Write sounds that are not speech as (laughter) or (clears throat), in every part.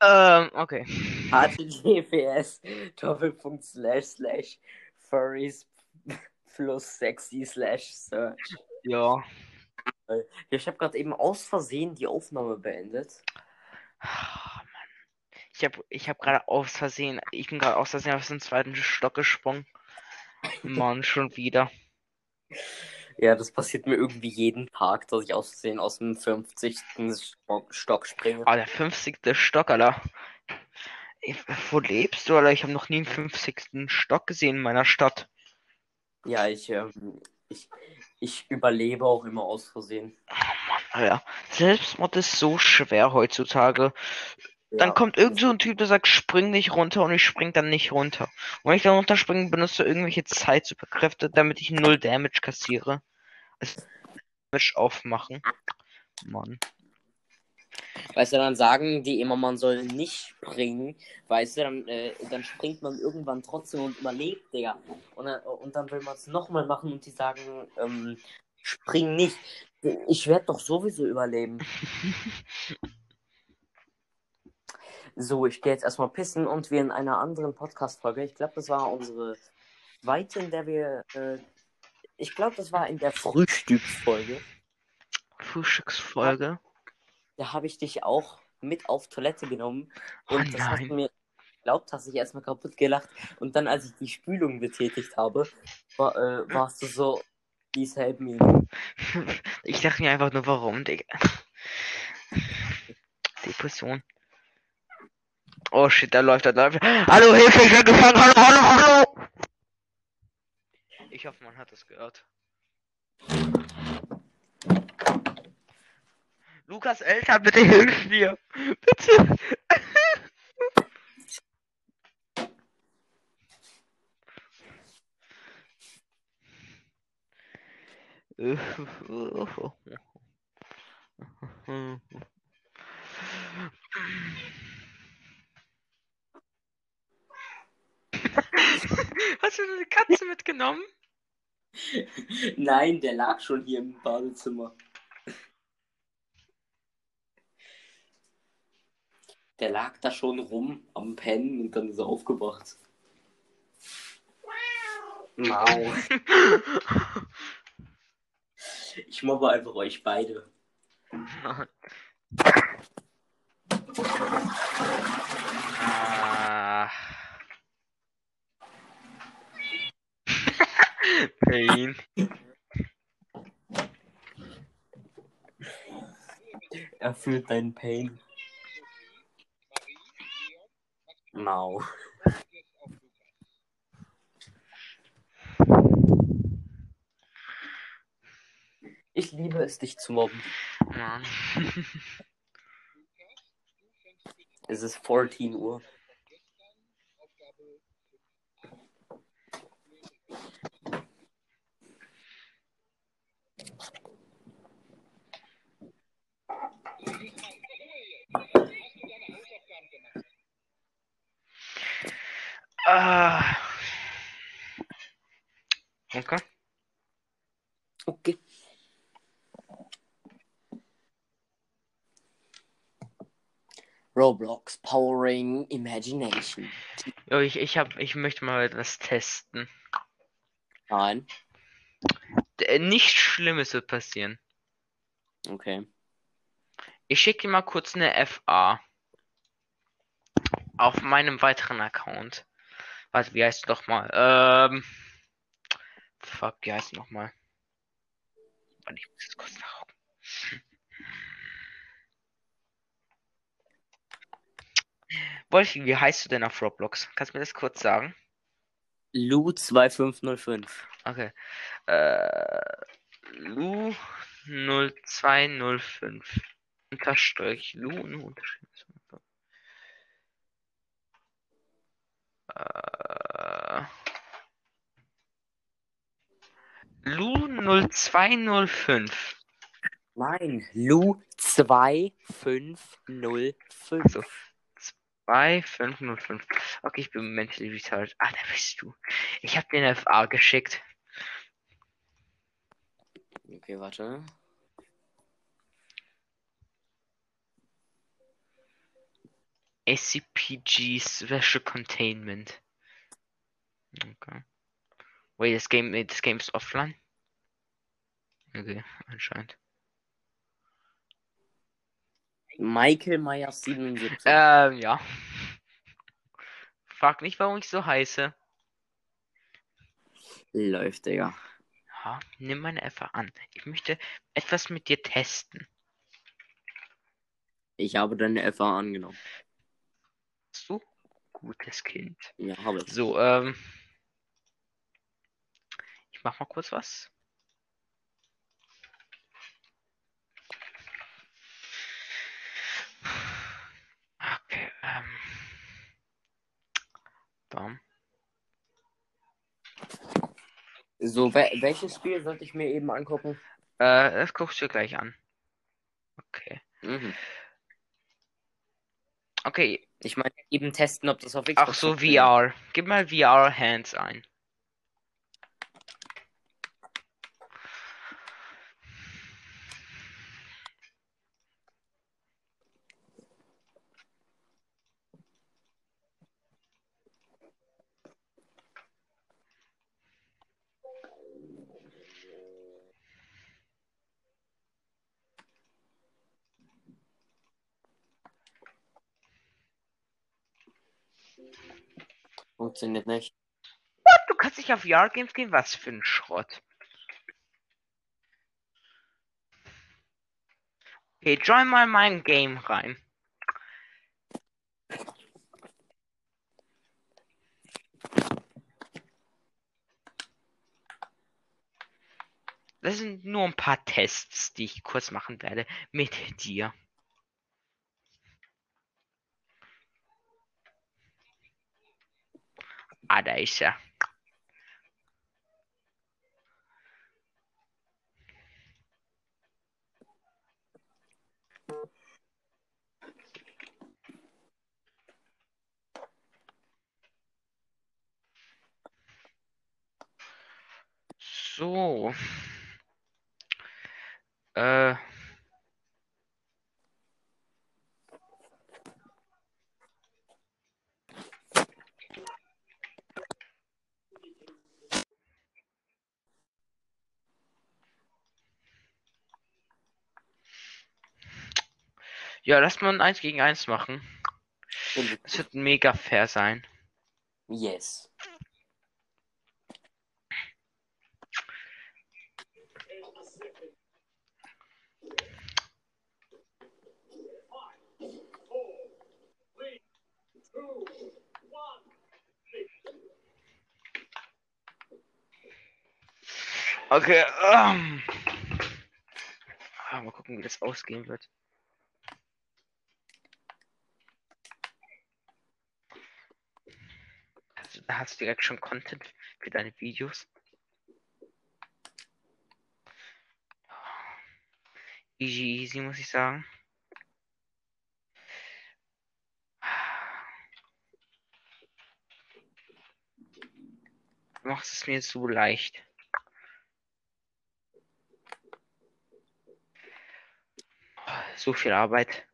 Ähm, okay. https doppelpunkt slash slash furries plus sexy slash search. Ja. Ich habe gerade eben aus Versehen die Aufnahme beendet. Ah. Ich habe ich hab gerade aus Versehen, ich bin gerade aus Versehen auf den zweiten Stock gesprungen. Mann, schon wieder. Ja, das passiert mir irgendwie jeden Tag, dass ich aus Versehen aus dem 50. Stock, springe. Ah, der 50. Stock, Alter. Ich, wo lebst du, Alter? Ich habe noch nie einen 50. Stock gesehen in meiner Stadt. Ja, ich, ähm, ich, ich überlebe auch immer aus Versehen. Alter. Selbstmord ist so schwer heutzutage. Dann Ja. kommt irgend so ein Typ, der sagt, spring nicht runter und ich spring dann nicht runter. Und wenn ich dann runterspringe, benutzt er irgendwelche Zeitsuperkräfte, damit ich null Damage kassiere. Also Damage aufmachen. Mann. Weißt du, dann sagen die immer, man soll nicht springen. Weißt du, dann, äh, dann springt man irgendwann trotzdem und überlebt, Digga. Und dann, und dann will man es nochmal machen und die sagen, ähm, spring nicht. Ich werde doch sowieso überleben. (laughs) So, ich gehe jetzt erstmal pissen und wir in einer anderen Podcast-Folge, ich glaube, das war unsere zweite, in der wir, äh, ich glaube, das war in der Frühstücksfolge. Frühstücksfolge. Da habe ich dich auch mit auf Toilette genommen Oh und das hast nein. du mir glaubt, hast dich erstmal kaputt gelacht und dann, als ich die Spülung betätigt habe, war, äh, warst du so, please help me. (laughs) Ich dachte mir einfach nur, warum, Digga. (laughs) Depression. Oh shit, da läuft er, da läuft er. Hallo, Hilfe, ich bin gefangen, hallo, hallo, hallo! Ich hoffe, man hat das gehört. Lukas Eltern, bitte hilf mir! Bitte! (laughs) (laughs) Hast du eine Katze mitgenommen? Nein, der lag schon hier im Badezimmer. Der lag da schon rum am Pennen und dann ist er aufgewacht. Mau. Ich mobbe einfach euch beide. Ah. Pain. Er fühlt deinen Pain. Mau. Ich liebe es, dich zu mobben. Mann. Es ist 14 Uhr. Ah. Okay. Okay. Roblox Powering Imagination. Jo, ich, ich hab, ich möchte mal etwas testen. Nein. Äh, Nichts Schlimmes wird passieren. Okay. Ich schicke dir mal kurz eine FA. Auf meinem weiteren Account. Warte, wie heißt du doch mal? Ähm. Fuck, wie heißt du noch mal? Warte, ich muss jetzt kurz nachgucken. Wolfi, wie heißt du denn auf Roblox? Kannst du mir das kurz sagen? Lu 2505. Okay. Äh, Lu 0205. Unterstrich. Lu nur unterstrich. Äh, Lu 0205. Nein, Lu 2505. Also, 2505. Okay, ich bin mentally retarded. Ah, da bist du. Ich hab den FA geschickt. Okay, warte. SCPG Special Containment. Okay. Wait, das Game, das Game ist offline? Okay, anscheinend. Michael Myers 77. Ähm, ja. Frag nicht, warum ich so heiße. Läuft, Digga. Ja, nimm meine FA an. Ich möchte etwas mit dir testen. Ich habe deine FA angenommen. Du? Gutes Kind. Ja, habe ich. So, ähm. Ich mach mal kurz was. Okay, ähm. Bam. So, wel welches Spiel sollte ich mir eben angucken? Äh, das guckst du dir gleich an. Okay. Mhm. Okay, Ich meine, eben testen, ob das auf Xbox ach so. VR. Gib mal VR Hands ein. Funktioniert nicht. Du kannst nicht auf VR Games gehen? Was für ein Schrott. Okay, join mal mein Game rein. Das sind nur ein paar Tests, die ich kurz machen werde mit dir. Ah, da ist er. So. Äh. Ja, lass mal ein 1 gegen 1 machen. Das wird mega fair sein. Yes. Okay. Ähm. Ah, mal gucken, wie das ausgehen wird. Also, da hast du direkt schon Content für deine Videos. Easy, easy, muss ich sagen. Du machst es mir so leicht. So viel Arbeit.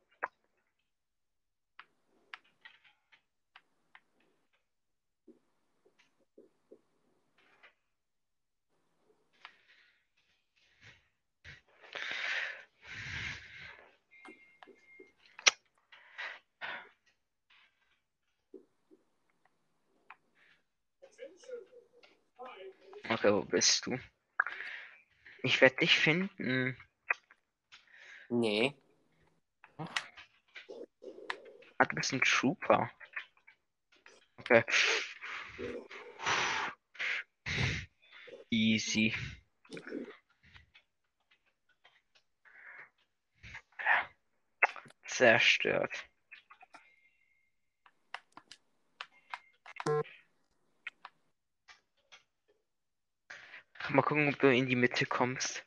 Okay, wo bist du? Ich werde dich finden. Nee. Ah, du bist ein Trooper. Okay. Easy. Zerstört. Mal gucken, ob du in die Mitte kommst.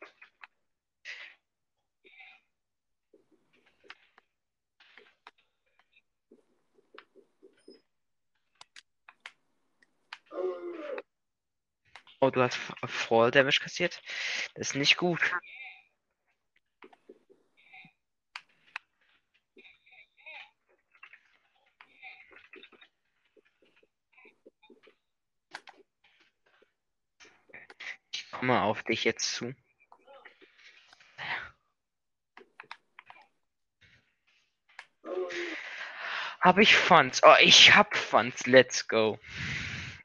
Oh, du hast Fall Damage kassiert. Das ist nicht gut. Mal auf dich jetzt zu. Habe ich Funds? Oh, ich hab Funds. Let's go.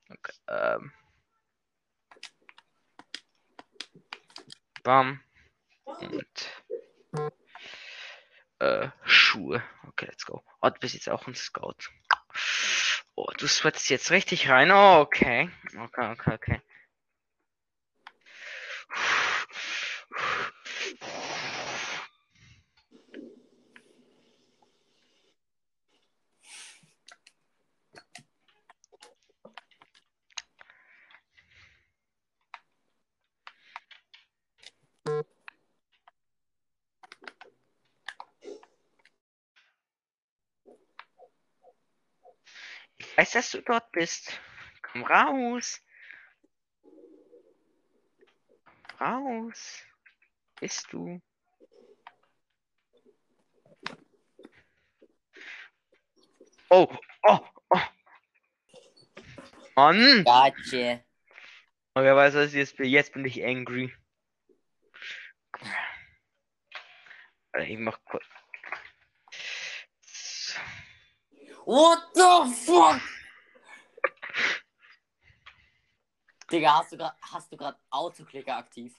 Okay, ähm. Bam. Und äh, Schuhe. Okay, let's go. Oh, du bist jetzt auch ein Scout. Oh, du sweatest jetzt richtig rein. Oh, okay. Okay, okay, okay. Ich weiß, dass du dort bist. Komm raus. Raus. Bist du? Oh, oh, oh. Mann! Gotcha. Und wer weiß, was ich jetzt bin. Jetzt bin ich angry. Ich mach kurz. What the fuck? Digga, hast du grad Autoklicker aktiv?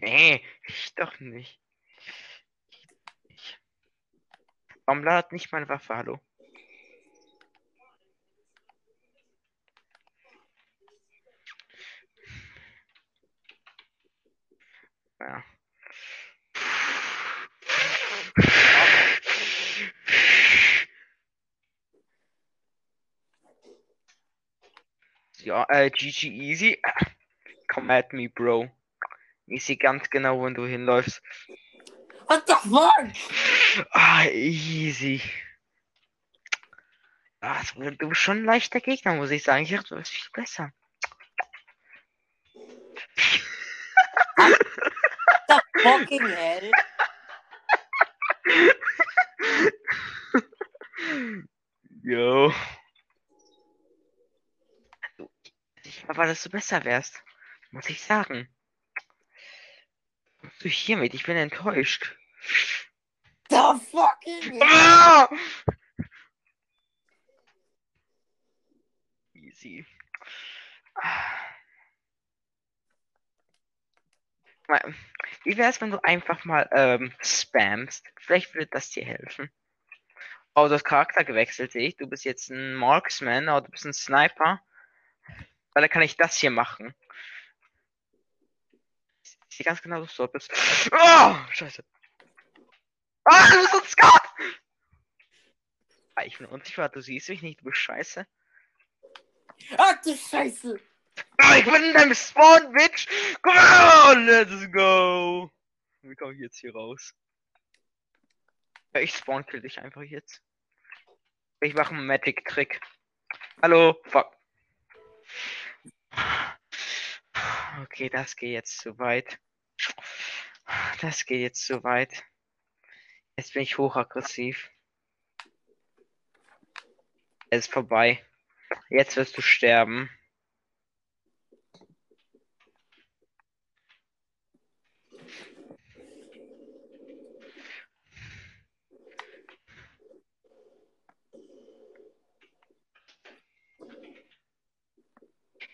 Nee, ich doch nicht. Ich... Warum ladet nicht meine Waffe? Hallo? Ja. Ja, äh, GG easy. (clears throat) Come at me, Bro. Ich sehe ganz genau, wo du hinläufst. What the fuck? Ah, easy. Ah, es- du bist schon ein leichter Gegner, muss ich sagen. Ich dachte, du bist viel besser. Fucking hell. (laughs) Yo. Du- War, dass du besser wärst. Muss ich sagen. Du hiermit, ich bin enttäuscht. The fucking. Ah! Easy. Ah. Wie wär's, wenn du einfach mal ähm, spammst? Vielleicht würde das dir helfen. Oh, du hast Charakter gewechselt, sehe ich. Du bist jetzt ein Marksman, aber du bist ein Sniper. Weil dann kann ich das hier machen. Ich sehe ganz genau, dass du dort bist. Oh, scheiße. Ah, du bist ein Scout! Ah, ich bin unsicher, du siehst mich nicht, du bist scheiße. Ach du Scheiße. Ah, ich bin in deinem Spawn, Bitch! Come on, let's go! Wie komme ich jetzt hier raus? Ja, ich spawn kill dich einfach jetzt. Ich mache einen Magic-Trick. Hallo, fuck. Okay, das geht jetzt zu weit. Das geht jetzt zu weit. Jetzt bin ich hochaggressiv. Es ist vorbei. Jetzt wirst du sterben.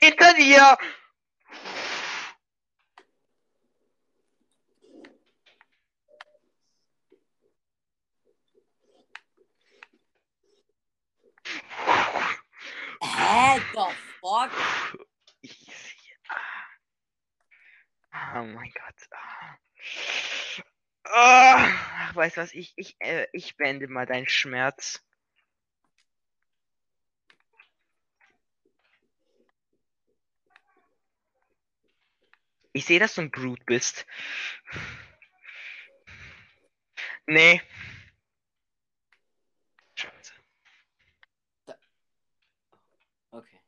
Hinter dir! Hä? The fuck? Easy. Oh mein Gott. Ah, weißt du was? Ich, ich, äh, ich beende mal deinen Schmerz. Ich sehe, dass du ein Brute bist. Nee. Scheiße. Okay.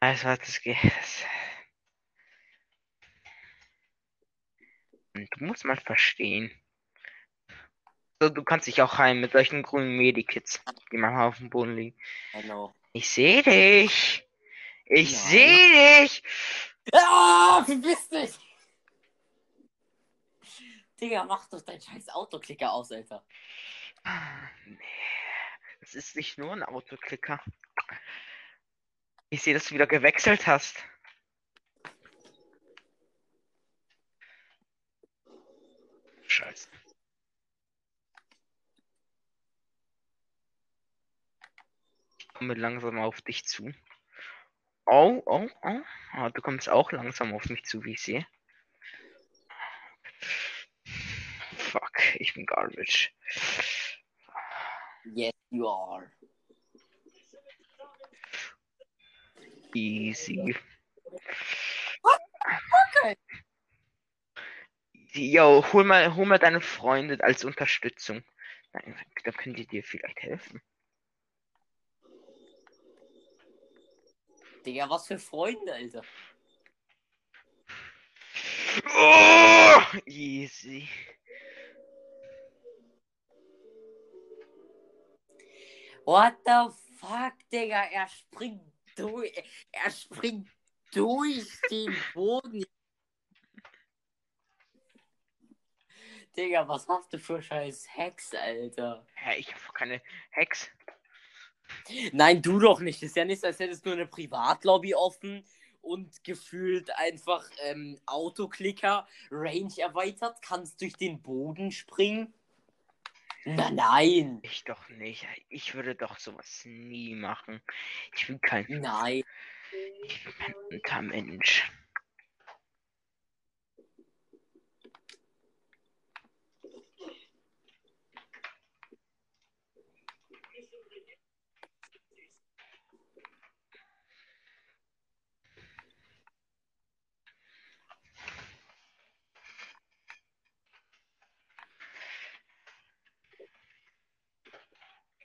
Weißt du was, das geht. Du musst mal verstehen. So, du kannst dich auch heilen mit solchen grünen Medikits, die manchmal auf dem Boden liegen. Know. Ich sehe dich. Ich sehe dich! Ah, verpiss dich! Digga, mach doch deinen scheiß Autoklicker aus, Alter. Nee. Das ist nicht nur ein Autoklicker. Ich sehe, dass du wieder gewechselt hast. Scheiße. Ich komme langsam auf dich zu. Oh, oh, oh. Ah, du kommst auch langsam auf mich zu, wie ich sehe. Fuck, ich bin garbage. Yes, you are. Easy. Okay. Yo, hol mal, hol mal deine Freunde als Unterstützung. Nein, da können die dir vielleicht helfen. Digga, was für Freunde, Alter. Oh, easy. What the fuck, Digga? Er springt durch. Er springt durch den Boden. Digga, was hast du für scheiß Hex, Alter? Hä, ich habe keine Hex. Nein, du doch nicht. Ist ja nicht, als hättest du eine Privatlobby offen und gefühlt einfach ähm, Autoklicker, Range erweitert, kannst durch den Boden springen. Na nein. Ich doch nicht. Ich würde doch sowas nie machen. Ich bin kein, Nein. ich bin kein Untermensch.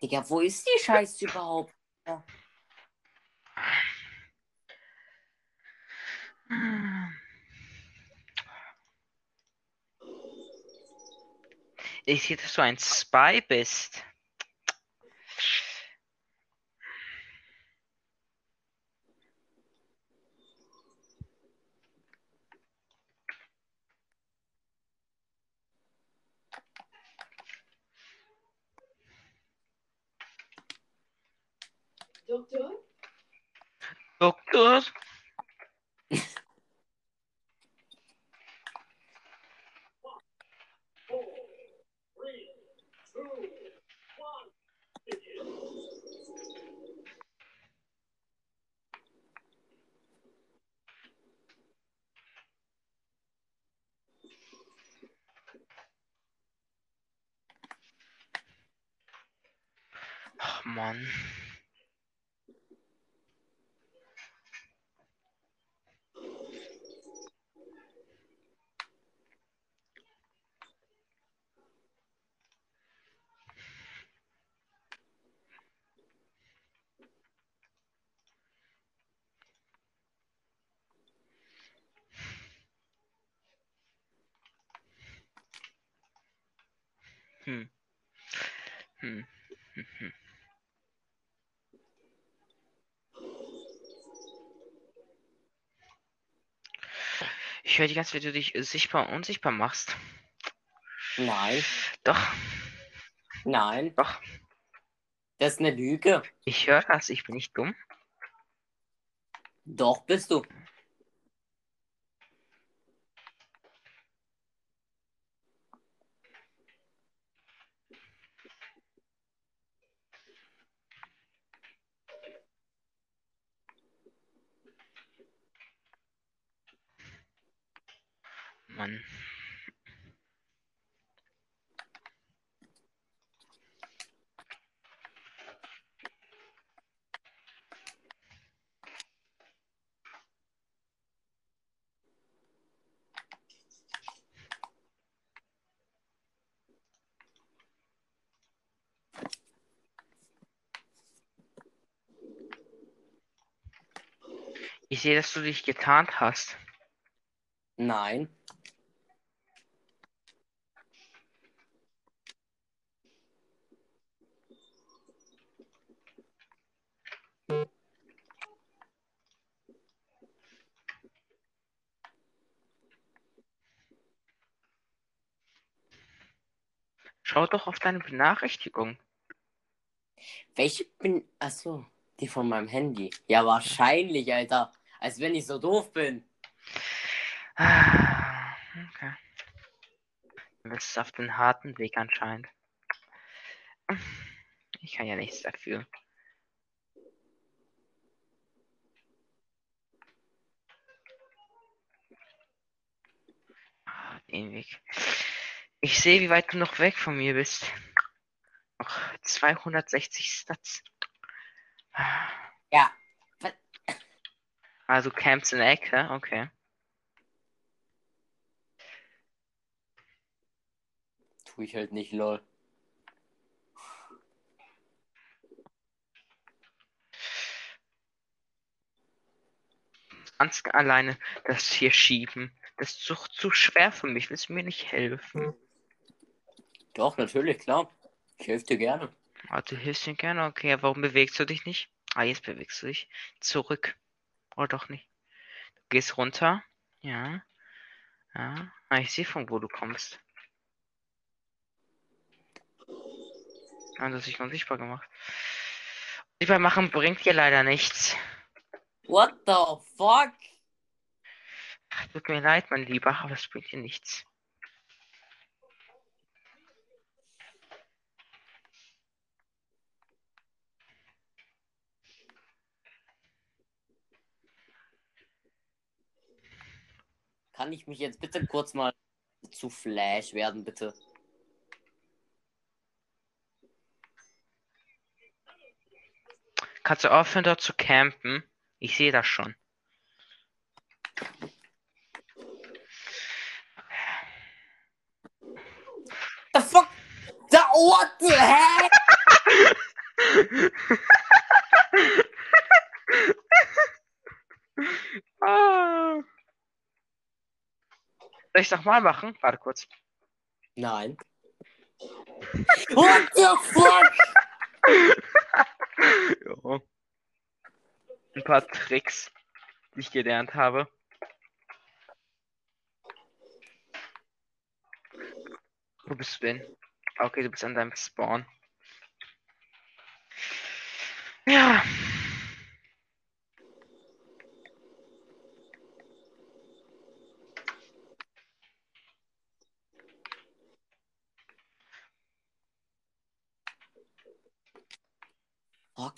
Digga, wo ist die Scheiße überhaupt? Ich sehe, dass du ein Spy bist. maravilhoso. Ich höre die ganze Zeit, wie du dich sichtbar und unsichtbar machst. Nein, Doch, nein, doch. das ist eine Lüge. Ich höre das. Ich bin nicht dumm. Doch bist du. Ich sehe, dass du dich getarnt hast. Nein. Schau doch auf deine Benachrichtigung. Welche bin. Achso, die von meinem Handy. Ja, wahrscheinlich, Alter. Als wenn ich so doof bin. Ah, Okay. Du bist auf den harten Weg anscheinend. Ich kann ja nichts dafür. Ah, Den Weg. Ich sehe, wie weit du noch weg von mir bist. Noch 260 Stats. Ah, Ja. Also Camps in der Ecke, okay. Tu ich halt nicht, lol. Ganz alleine das hier schieben. Das ist doch zu schwer für mich. Willst du mir nicht helfen? Doch, natürlich, klar. Ich helfe dir gerne. Ah, du hilfst mir gerne. Okay, warum bewegst du dich nicht? Ah, jetzt bewegst du dich. Zurück. Oder doch nicht. Du gehst runter. Ja. Ja. Ah, ich sehe von wo du kommst. Ah, das ist unsichtbar gemacht. Unsichtbar machen bringt dir leider nichts. What the fuck? Tut mir leid, mein Lieber, aber es bringt dir nichts. Kann ich mich jetzt bitte kurz mal zu Flash werden, bitte? Kannst du aufhören, dort zu campen? Ich sehe das schon. The fuck? Da, what the heck? (laughs) (laughs) Ah. Soll ich nochmal machen? Warte kurz. Nein. What the fuck? (laughs) Ja. Ein paar Tricks, die ich gelernt habe. Wo bist du denn? Okay, du bist an deinem Spawn. Ja.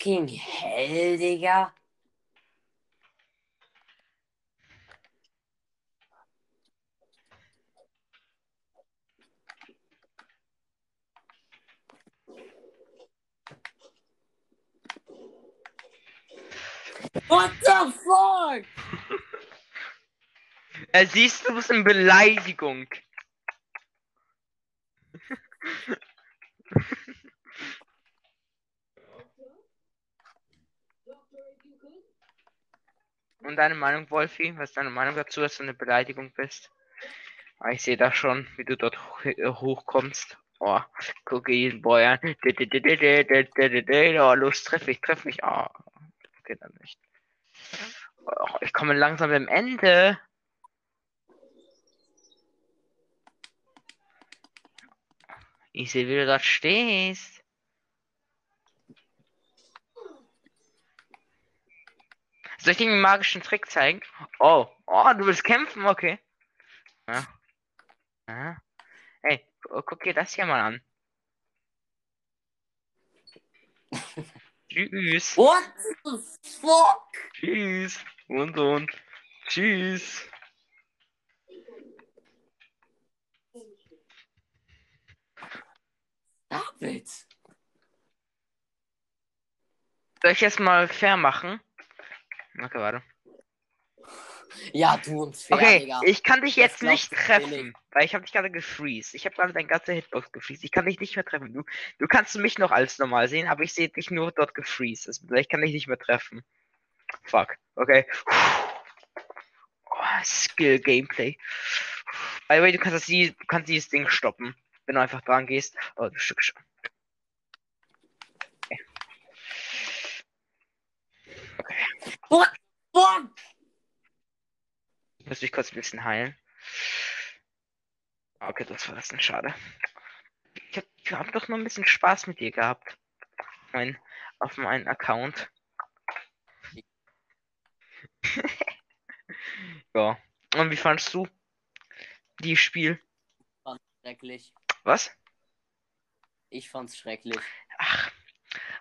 Fucking hell, Digga. What the fuck? (laughs) Äh, siehst du, was eine Beleidigung. (laughs) Und deine Meinung, Wolfi? Was ist deine Meinung dazu, dass du eine Beleidigung bist? Ah, ich sehe da schon, wie du dort äh, hochkommst. Oh, gucke jeden Boy an. Oh, los, treff mich, treff mich. Oh, okay, dann nicht. Oh, ich komme langsam am Ende. Ich sehe, wie du dort stehst. Soll ich dir einen magischen Trick zeigen? Oh, oh, du willst kämpfen? Okay. Ja. Ja. Hey, gu- guck dir das hier mal an. (laughs) Tschüss. What the fuck? Tschüss. Und und. Tschüss. It. Soll ich jetzt mal fair machen? Okay, warte. Ja, du und fair, Okay, Digga. ich kann dich jetzt nicht treffen, billig. weil ich habe dich gerade gefreezed. Ich habe gerade deine ganze Hitbox gefreezed. Ich kann dich nicht mehr treffen. Du, du kannst mich noch als normal sehen, aber ich sehe dich nur dort gefreezed. Das bedeutet, Ich kann dich nicht mehr treffen. Fuck. Okay. Oh, Skill Gameplay. By the way, du kannst, das, du kannst dieses Ding stoppen, wenn du einfach dran gehst. Oh, du Stück. The fuck? Ich muss mich kurz ein bisschen heilen. Okay, das war das Schade. Ich hab Ich habe doch nur ein bisschen Spaß mit dir gehabt. Mein, auf meinen Account. (laughs) ja. Und wie fandst du die Spiel? Schrecklich. Was? Ich fand's schrecklich. Ach,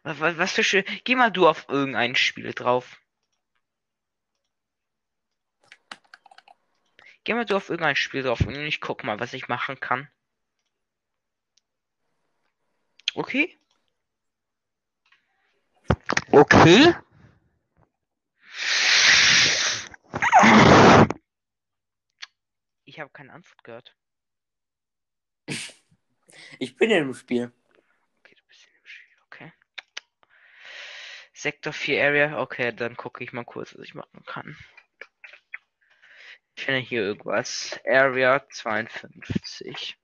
was, was für schön. Geh mal du auf irgendein Spiel drauf. Geh mal du auf irgendein Spiel drauf und ich guck mal, was ich machen kann. Okay? Okay? Ich habe keine Antwort gehört. Ich bin in dem Spiel. Okay, du bist in dem Spiel, okay. Sektor 4 Area, okay, dann gucke ich mal kurz, was ich machen kann. Ich finde hier irgendwas. Area 52.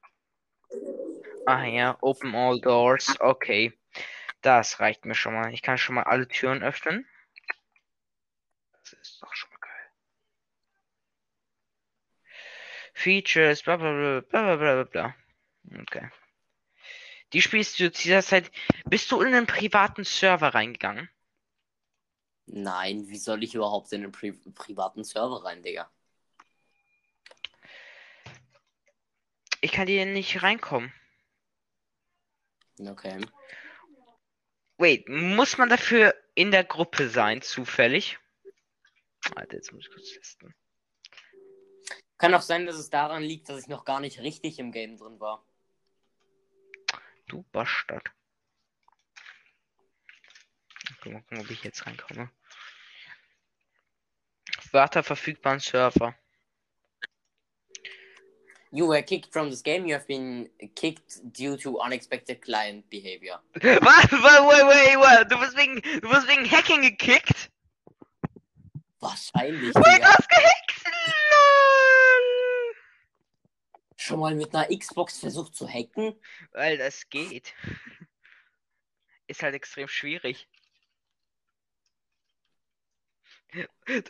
Ah ja, Open All Doors, okay. Das reicht mir schon mal. Ich kann schon mal alle Türen öffnen. Das ist doch schon mal geil. Features, bla bla bla bla bla bla. Okay. Die spielst du zu dieser Zeit. Bist du in einen privaten Server reingegangen? Nein, wie soll ich überhaupt in einen Pri privaten Server rein, Digga? Ich kann hier nicht reinkommen. Okay. Wait, muss man dafür in der Gruppe sein, zufällig? Alter, jetzt muss ich kurz testen. Kann auch sein, dass es daran liegt, dass ich noch gar nicht richtig im Game drin war. Du Bastard. Mal gucken, ob ich jetzt reinkomme. Warte verfügbaren Server. You were kicked from this game. You have been kicked due to unexpected client behavior. (laughs) Was? Wait, wait, wait. Du bist wegen, du bist wegen Hacking gekickt? Wahrscheinlich, Wait, du Digga. hast gehackt? LOL. Schon mal mit einer Xbox versucht zu hacken? Weil das geht. Ist halt extrem schwierig. Du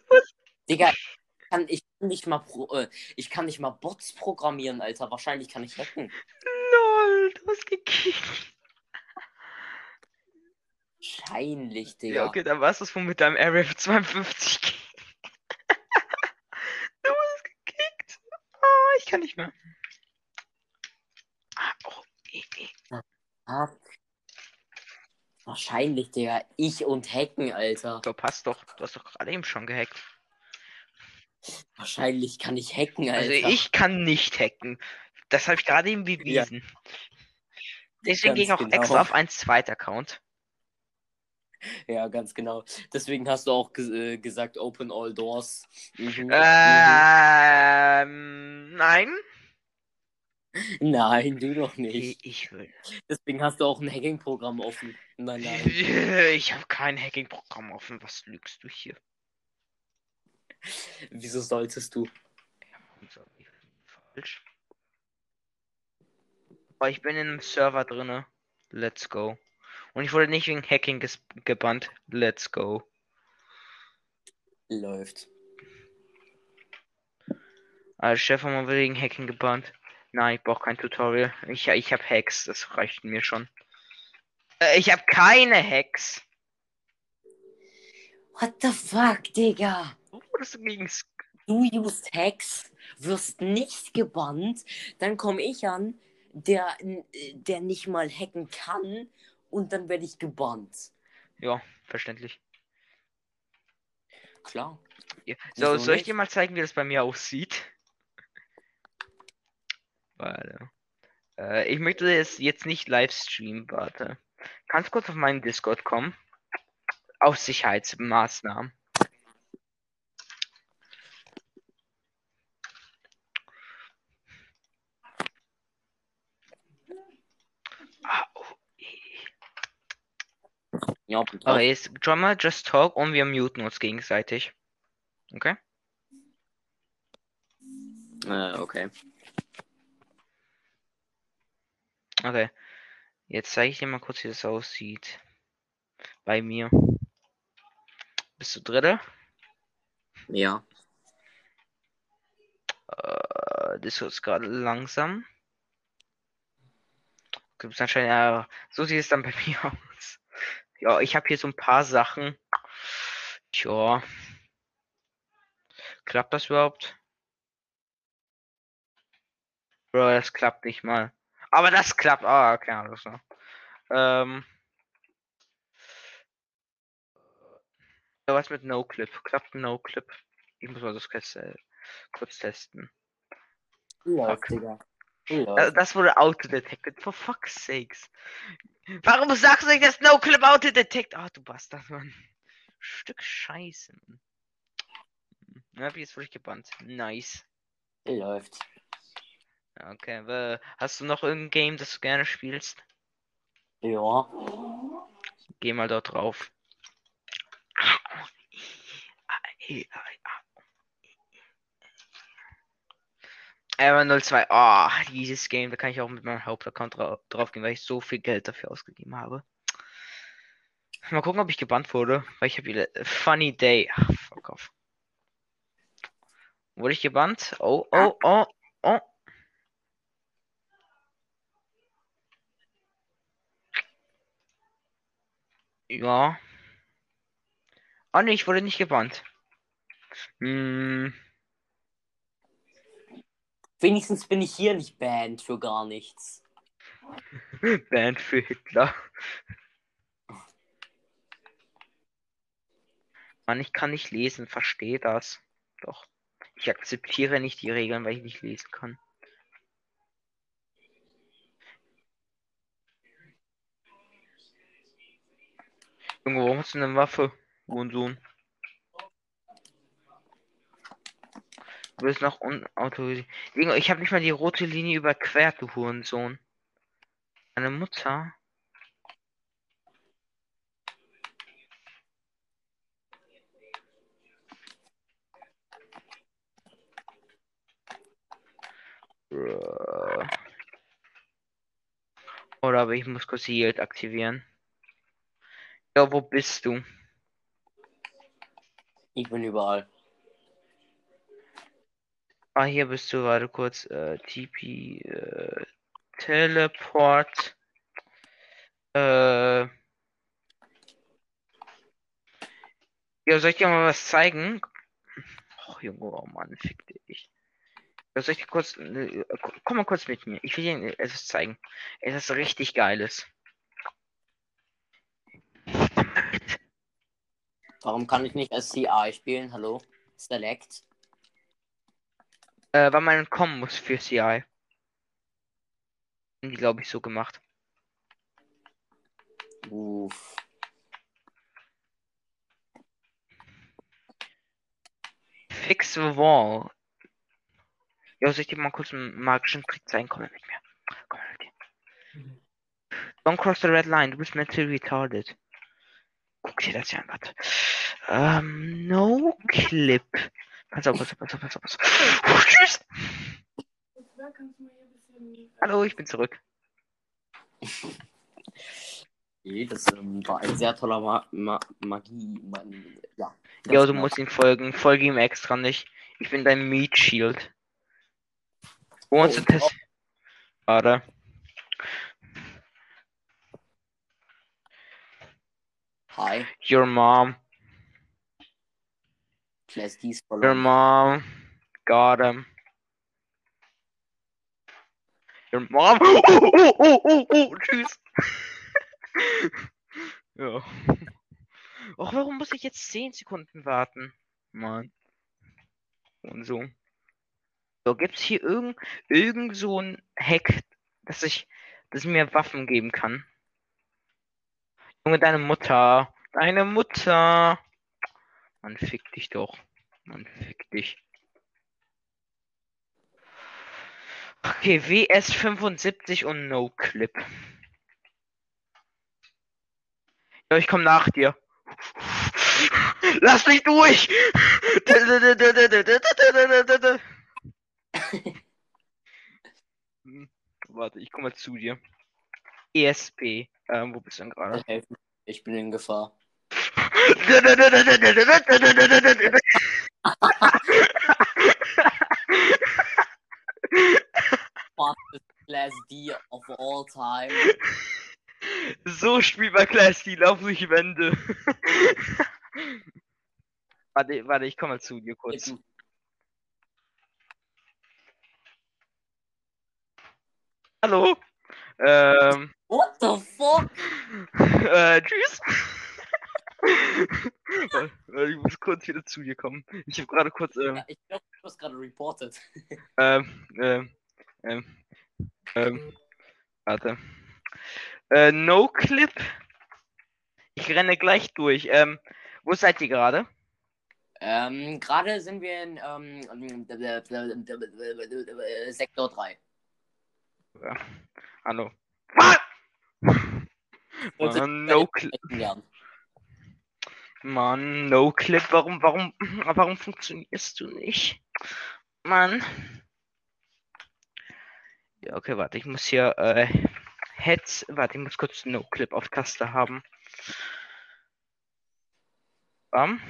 musst Digga, ich kann, ich nicht mal pro, äh, ich kann nicht mal Bots programmieren, Alter. Wahrscheinlich kann ich hacken. LOL, du hast gekickt. Wahrscheinlich, Digga. Ja, okay, dann war's das wohl mit deinem Area 52. (laughs) du wurdest gekickt. Oh, ich kann nicht mehr. Ah, oh, eh, eh. Ah. Wahrscheinlich, Digga. Ich und hacken, Alter. So, passt doch. Du hast doch gerade eben schon gehackt. Wahrscheinlich kann ich hacken, Alter. Also ich kann nicht hacken. Das habe ich gerade eben bewiesen. Deswegen Ganz gehe ich auch genau. extra auf einen zweiten Account. Ja, ganz genau. Deswegen hast du auch ge äh, gesagt, open all doors. Mhm. Ähm, nein. Mhm. Nein, du doch nicht. Ich, ich will. Deswegen hast du auch ein Hacking-Programm offen. Nein, nein. (laughs) Ich habe kein Hacking-Programm offen. Was lügst du hier? (laughs) Wieso solltest du? So, ich bin Falsch. Aber ich bin in einem Server drinne. Let's go. Und ich wurde nicht wegen Hacking ges- gebannt. Let's go. Läuft. Also Stefan wurde wegen Hacking gebannt. Nein, ich brauche kein Tutorial. Ich, ich habe Hacks, das reicht mir schon. Äh, ich habe keine Hacks. What the fuck, Digga? Wurdest du gegen Sk- Du used Hacks, wirst nicht gebannt, dann komme ich an, der, der nicht mal hacken kann und dann werde ich gebannt. Ja, verständlich. Klar. Ja. So, Wieso soll ich nicht? dir mal zeigen, wie das bei mir aussieht? (laughs) Warte. Äh, ich möchte es jetzt nicht live streamen, warte. Kannst kurz auf meinen Discord kommen? Aus Sicherheitsmaßnahmen. Ja, drauf. Okay, jetzt Drummer, just talk und wir muten uns gegenseitig. Okay? Äh, okay. Okay. Jetzt zeige ich dir mal kurz, wie das aussieht. Bei mir. Bist du dritte? Ja. Äh, das ist gerade langsam. Gibt's anscheinend, ja, so sieht es dann bei (laughs) mir aus. Ja, ich habe hier so ein paar Sachen. Tja. Klappt das überhaupt? Bro, das klappt nicht mal. Aber das klappt. Ah, okay, alles klar. Ähm. Ja, was mit No-Clip? Klappt No-Clip? Ich muss mal das kurz, äh, kurz testen. Läuft, Fuck. Digga. Äh, Läuft. Das wurde auto-detected, for fuck's sakes. Warum sagst du nicht, dass No-Clip auto-detect? Ah, du Bastard, Mann. Stück Scheiße. Ja, wie ist wurde ich gebannt. Nice. Läuft. Ja, Okay, äh, hast du noch irgendein Game, das du gerne spielst? Ja. Geh mal dort drauf. Aber 02. Ah, dieses Game, da kann ich auch mit meinem Hauptaccount dra drauf gehen, weil ich so viel Geld dafür ausgegeben habe. Mal gucken, ob ich gebannt wurde, weil ich habe wieder Funny Day. Ach, fuck off. Wurde ich gebannt? Oh, oh, oh, oh. Ja. Oh ne, ich wurde nicht gebannt. Hm, Wenigstens bin ich hier nicht banned für gar nichts. (laughs) Band für Hitler. Mann, ich kann nicht lesen, verstehe das. Doch. Ich akzeptiere nicht die Regeln, weil ich nicht lesen kann. Junge, warum hast du eine Waffe? Hurensohn. Du bist noch unautorisiert. Ich habe nicht mal die rote Linie überquert, du Hurensohn. Meine Mutter. Oder aber ich muss kurz Yield aktivieren. Ja, wo bist du? Ich bin überall. Ah, hier bist du gerade kurz. Äh, TP, äh, Teleport. Äh. Ja, soll ich dir mal was zeigen? Oh, Junge, oh Mann, fick dich. Ja, soll ich dir kurz. äh, Komm mal kurz mit mir. Ich will dir etwas zeigen. Es ist richtig geiles. Warum kann ich nicht SCI spielen? Hallo? Select. Äh, weil man kommen muss für CI. Haben Die glaube ich so gemacht. Uff. Fix the wall. Ja, soll ich dir mal kurz einen magischen Trick zeigen? Komm mit mir. Komm mit mir. Don't cross the red line. Du bist mentally retarded. Guck dir das ja an. Ähm, no clip. Pass auf, pass auf, pass auf, pass auf, pass auf. Tschüss. Hallo, ich bin zurück. Okay, Das ähm, war ein sehr toller Ma Ma Magie. Man, ja. Ja, du musst ihm folgen. Folge ihm extra nicht. Ich bin dein Meat Shield. Wo uns Oh, oh, Test. Warte. Hi. Your mom. Class D's Your mom. Got him. Your mom. Oh, oh, oh, oh, oh, tschüss. (laughs) ja. Och, warum muss ich jetzt 10 Sekunden warten? Mann. Und so. So, gibt's hier irgend, irgend so ein Hack, dass ich, das mir Waffen geben kann? Junge, deine Mutter. Deine Mutter. Man fick dich doch. Man fick dich. Okay, WS75 und No Clip. Ja, ich komm nach dir. Lass mich durch! (laughs) Warte, ich komme mal zu dir. ESP. Ähm, wo bist du denn gerade? Ich bin in Gefahr. (laughs) Fastest Class SD of all time. So spielbar Class, die laufen durch Wände. warte, warte, ich komme mal zu dir kurz. Jetzt- Hallo? Ähm, What the fuck? (laughs) äh, tschüss. Ich muss kurz wieder zu dir kommen. Ich habe gerade kurz, ähm, Ja, ich glaube, du hast gerade reported. (laughs) ähm, ähm, ähm, ähm, warte. Äh, No Clip. Ich renne gleich durch. Ähm, wo seid ihr gerade? Ähm, gerade sind wir in ähm, Sektor 3. Ja. Hallo. Ah! Mann, no Clip. Mann, no Clip. Warum, warum, (clears throat) warum funktionierst du nicht? Mann. Ja, okay, warte, ich muss hier, äh, Heads, warte, ich muss kurz No Clip auf Taste haben. Bam.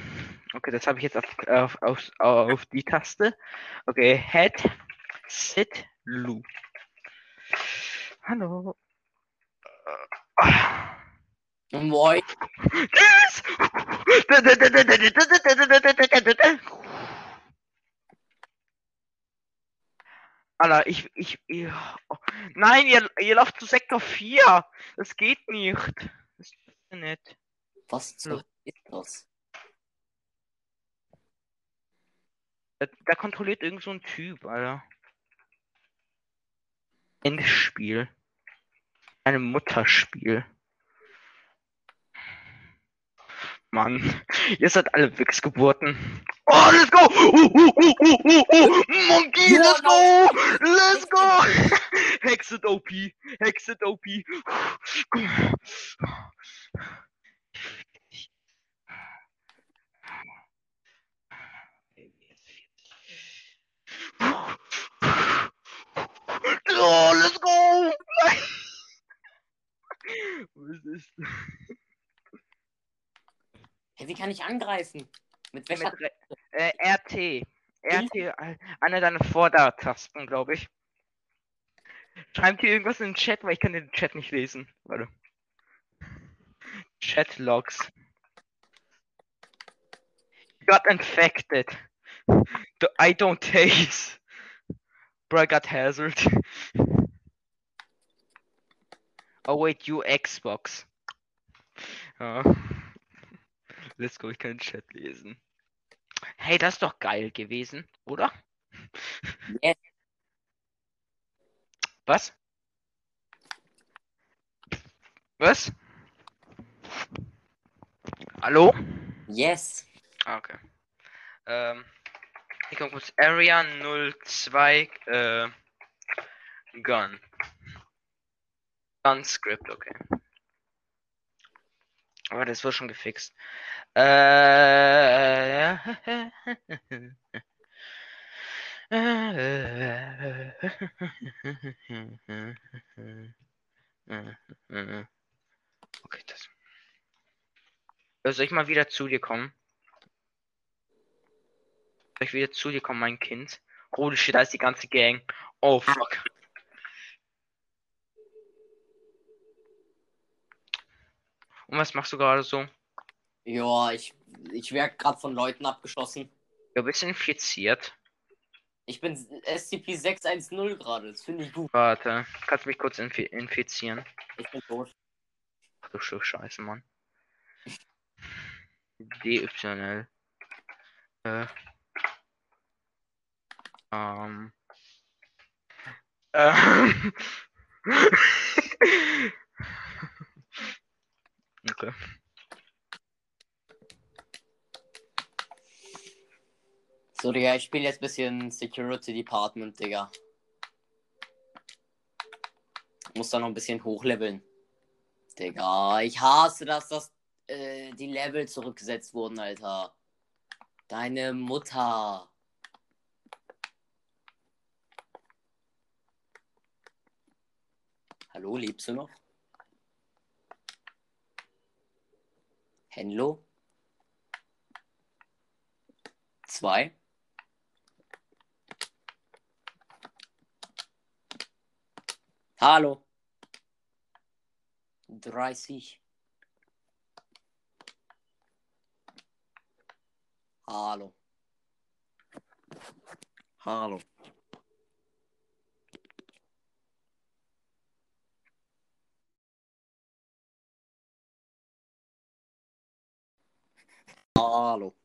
Okay, das habe ich jetzt auf, auf, auf, auf die Taste. Okay, Head, Sit, Lu. Hallo. Moin. Tschüss! Alter, ich, ich, ich oh. Nein, ihr, ihr lauft zu Sektor 4. Das geht nicht. Das ist nicht. Was zur ist das? Da, da kontrolliert irgend so ein Typ, Alter. Endspiel. Ein Mutterspiel. Mann, ihr seid alle Wichsgeburten. Oh, let's go! Uh, uh, uh, uh, uh, uh. Monkey, let's go! Let's go! (laughs) Hexet OP, Hexet OP. Oh, let's go! (laughs) Was ist Hey, wie kann ich angreifen? Mit welcher mit äh, RT. RT, äh, eine deiner Vordertasten, glaube ich. Schreibt hier irgendwas in den Chat, weil ich kann den Chat nicht lesen. Warte. Chat Logs. Got infected. I don't taste. Bro, I got hazard. oh wait, you Xbox. Ja. Let's go, ich kann den Chat lesen. Hey, das ist doch geil gewesen, oder? Yes. Was? Was? Hallo? Yes. Ah, okay. Ähm, ich guck kurz. Area 02, äh, Gun. Gun Script, okay. Aber das wird schon gefixt. Äh. (laughs) Okay, das. Äh, Soll ich mal wieder zu dir kommen? Soll ich wieder zu dir kommen, mein Kind? Holy shit, da ist die ganze Gang. Oh fuck. Und was machst du gerade so? Ja, ich, ich werde gerade von Leuten abgeschossen. Ja, bist du infiziert? Ich bin SCP-610 gerade. Das finde ich gut. Warte, kannst du mich kurz infi infizieren? Ich bin tot. Ach du Sch- Scheiße, Mann. DYL. Äh. Ähm. Ähm. (laughs) okay. So, Digga, ich spiele jetzt ein bisschen Security Department, Digga. Muss da noch ein bisschen hochleveln. Digga, ich hasse das, dass äh, die Level zurückgesetzt wurden, Alter. Deine Mutter. Hallo, lebst du noch? Henlo? Zwei? Hallo. 30. Hallo. Hallo. Alô.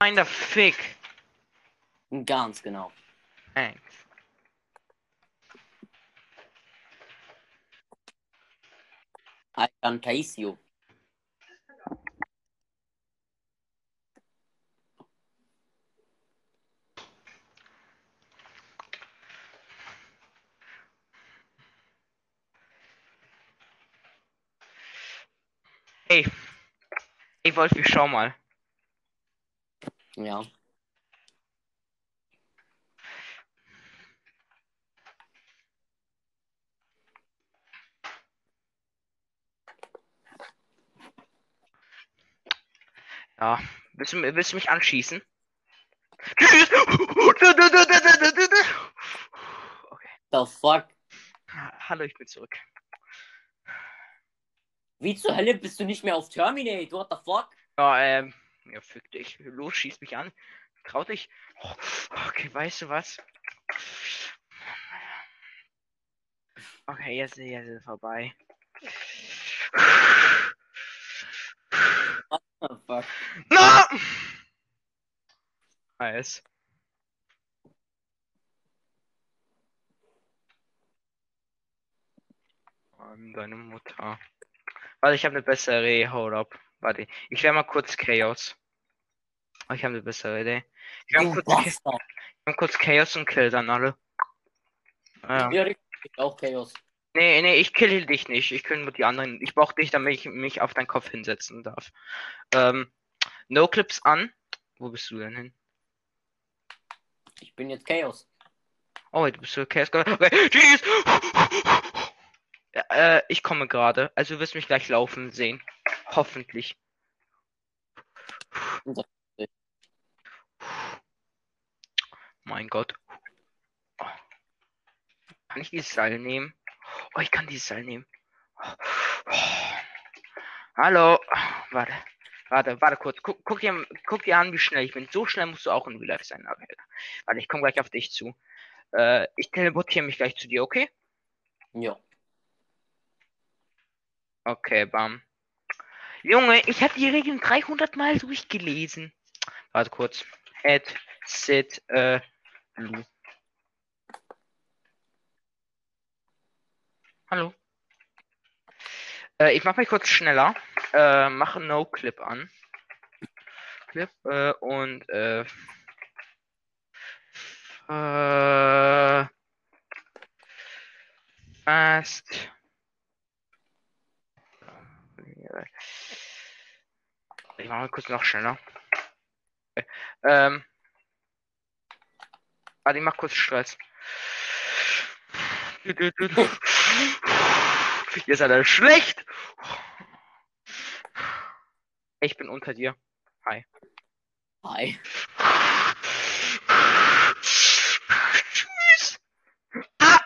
Hallo. Meiner Fick. Ganz genau. Thanks. I can taste you. Hey. Ey, Wolfi, schau mal. Ja. Ja. Willst du, willst du mich anschießen? Tschüss! Okay. The fuck? Hallo, ich bin zurück. Wie zur Hölle bist du nicht mehr auf Terminate? What the fuck? Ja, ähm, ja, fick dich. Los, schieß mich an. Trau dich. Oh, Okay, weißt du was? Okay, jetzt, jetzt ist es vorbei. Oh, fuck. Na! Nice. Deine Mutter. Warte, ich habe eine bessere Idee. Hold up. Warte, ich werde mal kurz Chaos. Oh, ich habe eine bessere Idee. Ich werde Du kurz, ich werd kurz Chaos und kill dann alle. Ja. Ja, ich auch Chaos. Nee, nee, ich kill dich nicht. Ich kill nur die anderen. Ich brauch dich, damit ich mich auf deinen Kopf hinsetzen darf. Ähm, no Clips an. Wo bist du denn hin? Ich bin jetzt Chaos. Oh, du bist so Chaos. Okay! Ja, Äh, ich komme gerade. Also du wirst mich gleich laufen sehen. Hoffentlich. Mein Gott. Kann ich dieses Seil nehmen? Oh, ich kann dieses Seil nehmen. Hallo. Warte. Warte, warte kurz. Guck, guck, dir, guck dir an, wie schnell ich bin. So schnell musst du auch in Real Life sein. Okay. Warte, ich komme gleich auf dich zu. Äh, ich teleportiere mich gleich zu dir, okay? Ja. Okay, bam. Junge, ich habe die Regeln 300 Mal durchgelesen. Warte kurz. Head, sit, äh, blue. Hallo. Äh, ich mach mich kurz schneller. Äh, mache No Clip an. Clip, äh, und, äh, äh, fast. Ich mache kurz noch schneller. Okay. Ähm. Warte, ich mach kurz Stress. Ihr seid alle schlecht. Ich bin unter dir. Hi. Tschüss. Ah!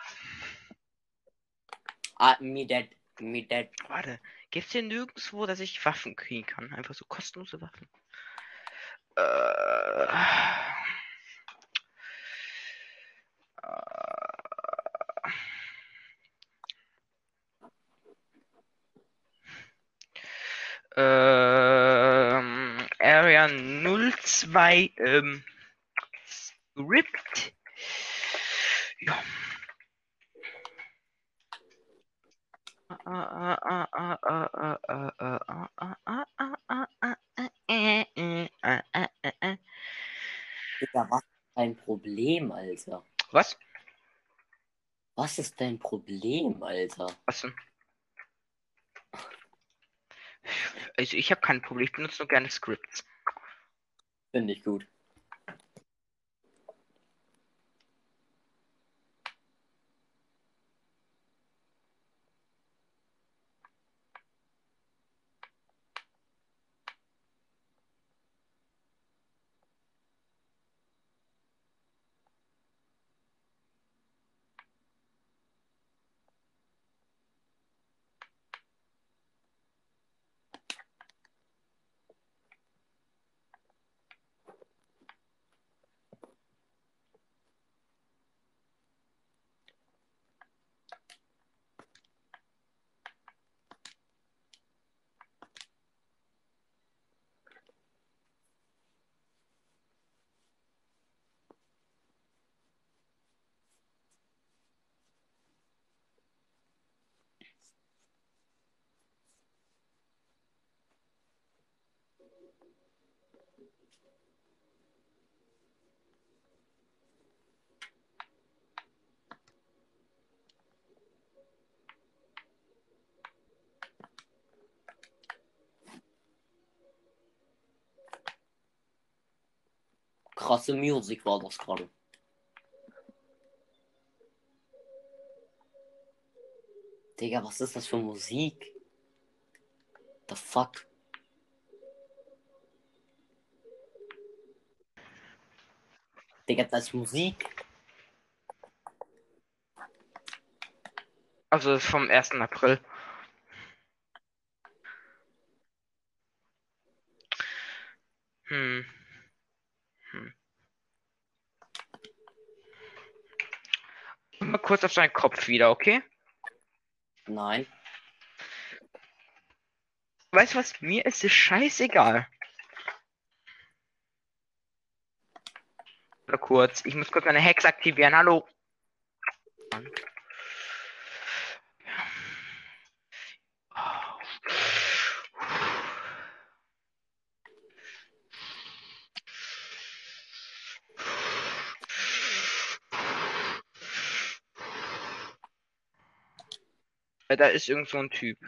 Ah, me dead. Me dead. Warte, gibt's hier nirgendwo, dass ich Waffen kriegen kann? Einfach so kostenlose Waffen. Äh. Ähm, Area 02 ähm, Script. Ja. Was ist dein Problem, Alter? Was? Was ist dein Problem, Alter? Was denn? Also ich habe kein Problem, ich benutze nur gerne Scripts. Finde ich gut. Krasse Musik war das gerade. Digga, was ist das für Musik? The fuck? Digga, das ist Musik. Also vom 1. April. Hm. Hm. Mal kurz auf seinen Kopf wieder, okay? Nein. Weißt du was? Mir ist es scheißegal. Kurz. Ich muss kurz meine Hex aktivieren. Hallo. Da ist irgend so ein Typ.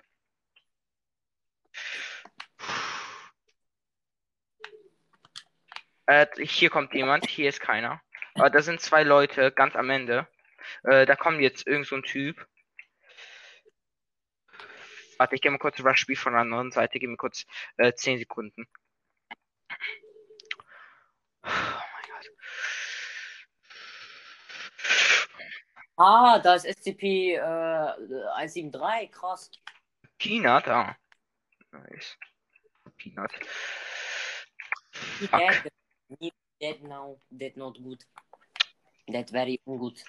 Äh, hier kommt jemand, hier ist keiner. Aber da sind zwei Leute ganz am Ende. Äh, da kommt jetzt irgend so ein Typ. Warte, ich gehe mal kurz das Spiel von der anderen Seite. Gib mir kurz äh, 10 Sekunden. Oh mein Gott. Ah, da ist SCP äh, 173, krass. Peanut, ah. Nice. Peanut. Fuck. Dead now. Dead not good. Dead very ungut.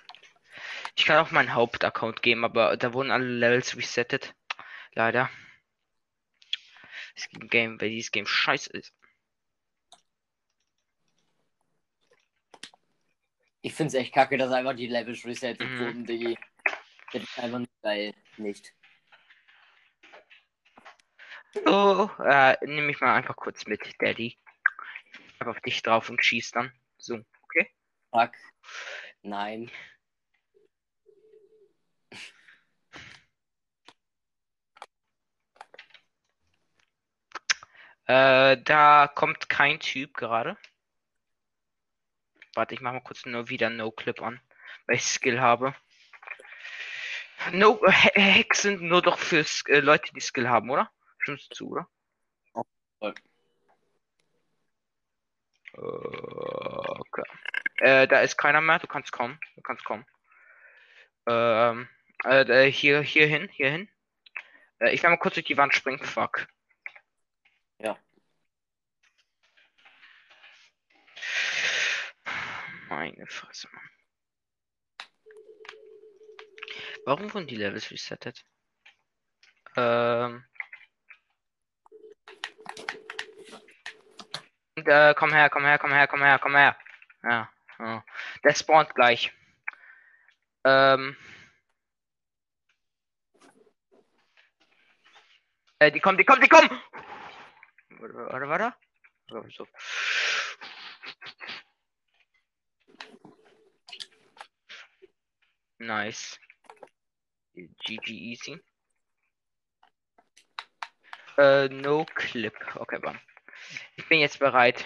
Ich kann auch meinen Hauptaccount geben, aber da wurden alle Levels resettet. Leider. Das Game, weil dieses Game scheiße ist. Ich find's echt kacke, dass einfach die Levels resettet Mhm. wurden, Diggi. Das ist einfach nicht geil. Nicht. Oh, äh, nehme ich mal einfach kurz mit, Daddy. Einfach auf dich drauf und schieß dann. So, okay? Fuck. Nein. Äh, da kommt kein Typ gerade. Warte, ich mache mal kurz nur wieder No Clip an, weil ich Skill habe. No Hacks sind nur doch für äh, Leute, die Skill haben, oder? Stimmst du zu, oder? voll. Äh, Okay. Äh, da ist keiner mehr, du kannst kommen. Du kannst kommen. Ähm, äh, da- hier, hier hin, hier hin. Äh, ich kann mal kurz durch die Wand springen. Fuck. Ja. Meine Fresse, Mann. Warum wurden die Levels resettet? Ähm. Äh, komm her, komm her, komm her, komm her, komm her. Ja, ja. Der spawnt gleich. Ähm. Äh, die kommen, die kommen, die kommen! Warte. Warte, so. Nice. GG easy. Äh, no clip. Okay, bam. Ich bin jetzt bereit.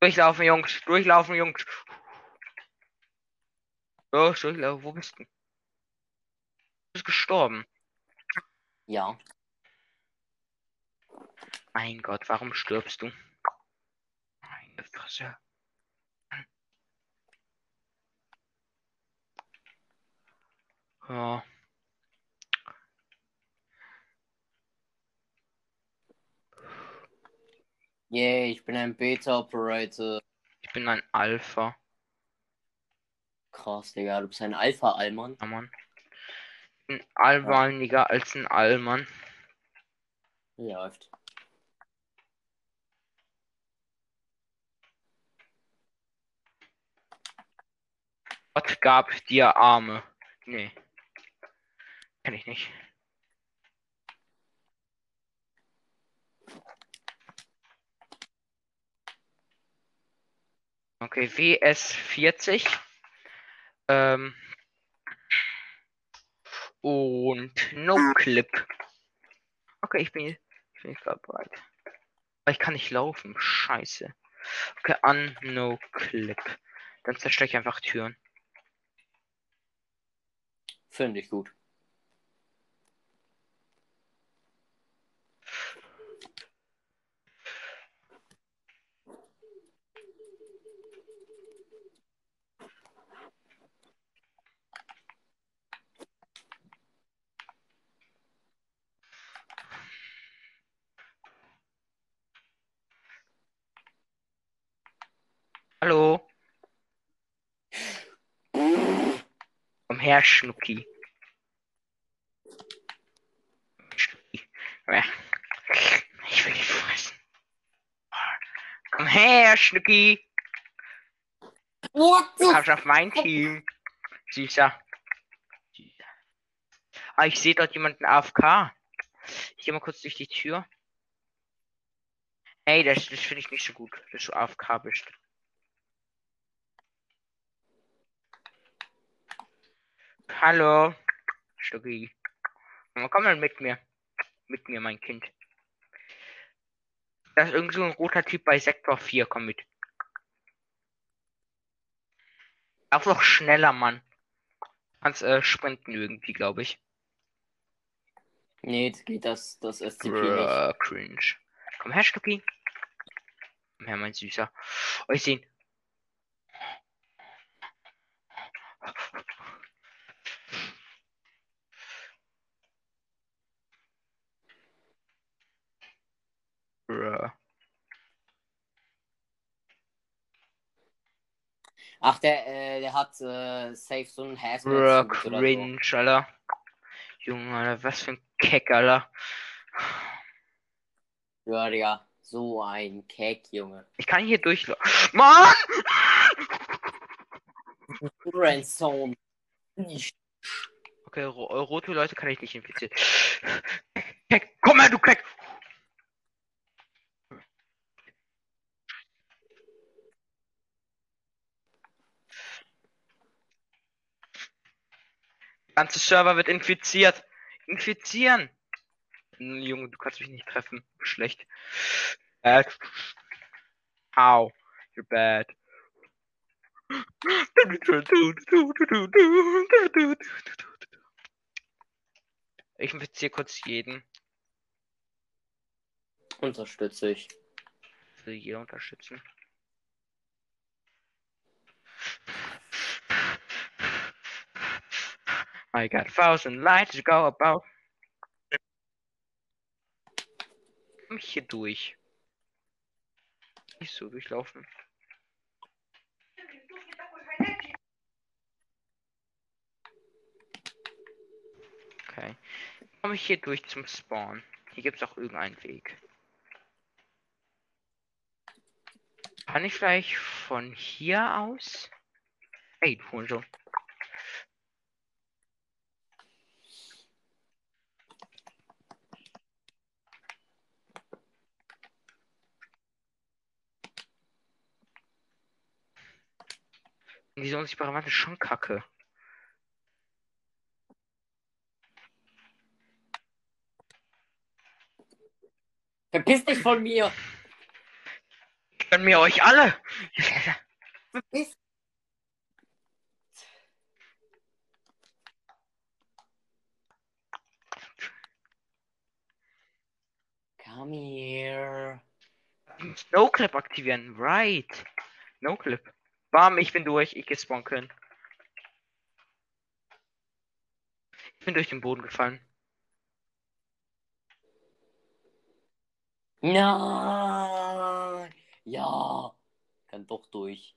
Durchlaufen, Jungs. Durchlaufen, Jungs. Los, durchlaufen. Wo bist du? Du bist gestorben. Ja. Mein Gott, warum stirbst du? Meine Fresse. Ja. Yay, ich bin ein Beta-Operator. Ich bin ein Alpha. Krass, Digga, du bist ein Alpha-Allmann. Ja, Mann. Ich bin allweiliger als ein Allmann. Läuft. Gott gab dir Arme. Nee. Kenn ich nicht. Okay, WS40. Ähm. Und No Clip. Okay, ich bin, ich bin bereit. Aber ich kann nicht laufen. Scheiße. Okay, an No Clip. Dann zerstöre ich einfach Türen. Finde ich gut. Hallo? Komm her, Schnucki. Ich will dich fressen. Komm her, Schnucki. Kommst auf mein Team. Süßer. Ah, ich sehe dort jemanden AFK. Ich gehe mal kurz durch die Tür. Hey, das, das finde ich nicht so gut, dass du AFK bist. Hallo. Stucki. Komm mal mit mir. Mit mir, mein Kind. Da ist irgend so ein roter Typ bei Sektor 4. Komm mit. Auch noch schneller, Mann. Kannst äh, sprinten irgendwie, glaube ich. Nee, jetzt geht das, das SCP nicht. Bruh, cringe. Komm her, Stucki. Komm her, mein Süßer. Oh, ich Bruh. Ach, der, äh, der hat äh, safe so ein Bruh, Hazmat oder so. cringe, Alter. Junge, Alter, was für ein Keck, Alter. Ja, Digga. So ein Keck, Junge. Ich kann hier durchlaufen. Mann! Ransom. Okay, ro rote Leute kann ich nicht infizieren. Keck, komm her, du Keck! Ganze Server wird infiziert. Infizieren! Junge, du kannst mich nicht treffen. Schlecht. Bad. How? You're bad. Ich infiziere kurz jeden. Unterstütze ich. Ich will jeder unterstützen. I got a thousand lights to go about. Komm hier durch? Nicht so durchlaufen. Okay. Komme ich hier durch zum Spawn? Hier gibt es auch irgendeinen Weg. Kann ich vielleicht von hier aus? Ey, du Unsichtbare Wand ist schon kacke. Verpiss dich von mir! Können mir euch alle! Verpiss Come here. Snowclip aktivieren, right. Snowclip. Bam, ich bin durch, ich gespawnt können. Ich bin durch den Boden gefallen. Nein! Ja! Kann doch durch.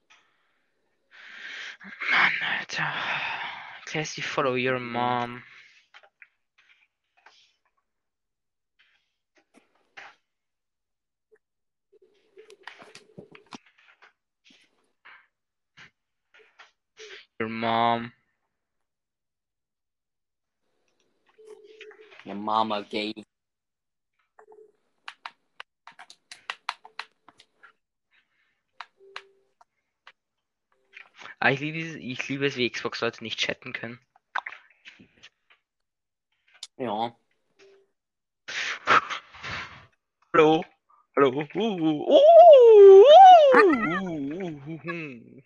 Mann, Alter. Classy, follow your mom. Mom. Your mama gay. Ah, ich, liebe, es- ich liebe es, wie Xbox-Leute nicht chatten können. Ja. Hallo. Hallo. Uh, uh, uh, uh, uh,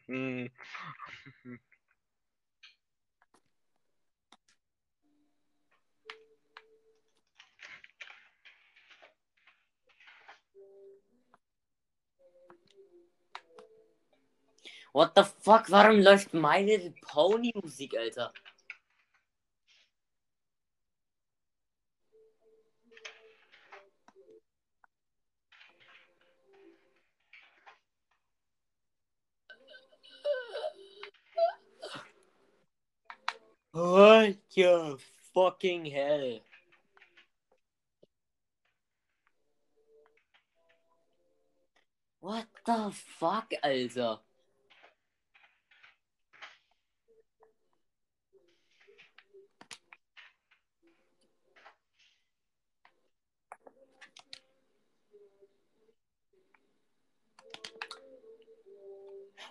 uh, uh. What the fuck? Warum läuft My Little Pony Musik, Alter? What the fucking hell? What the fuck, Alter?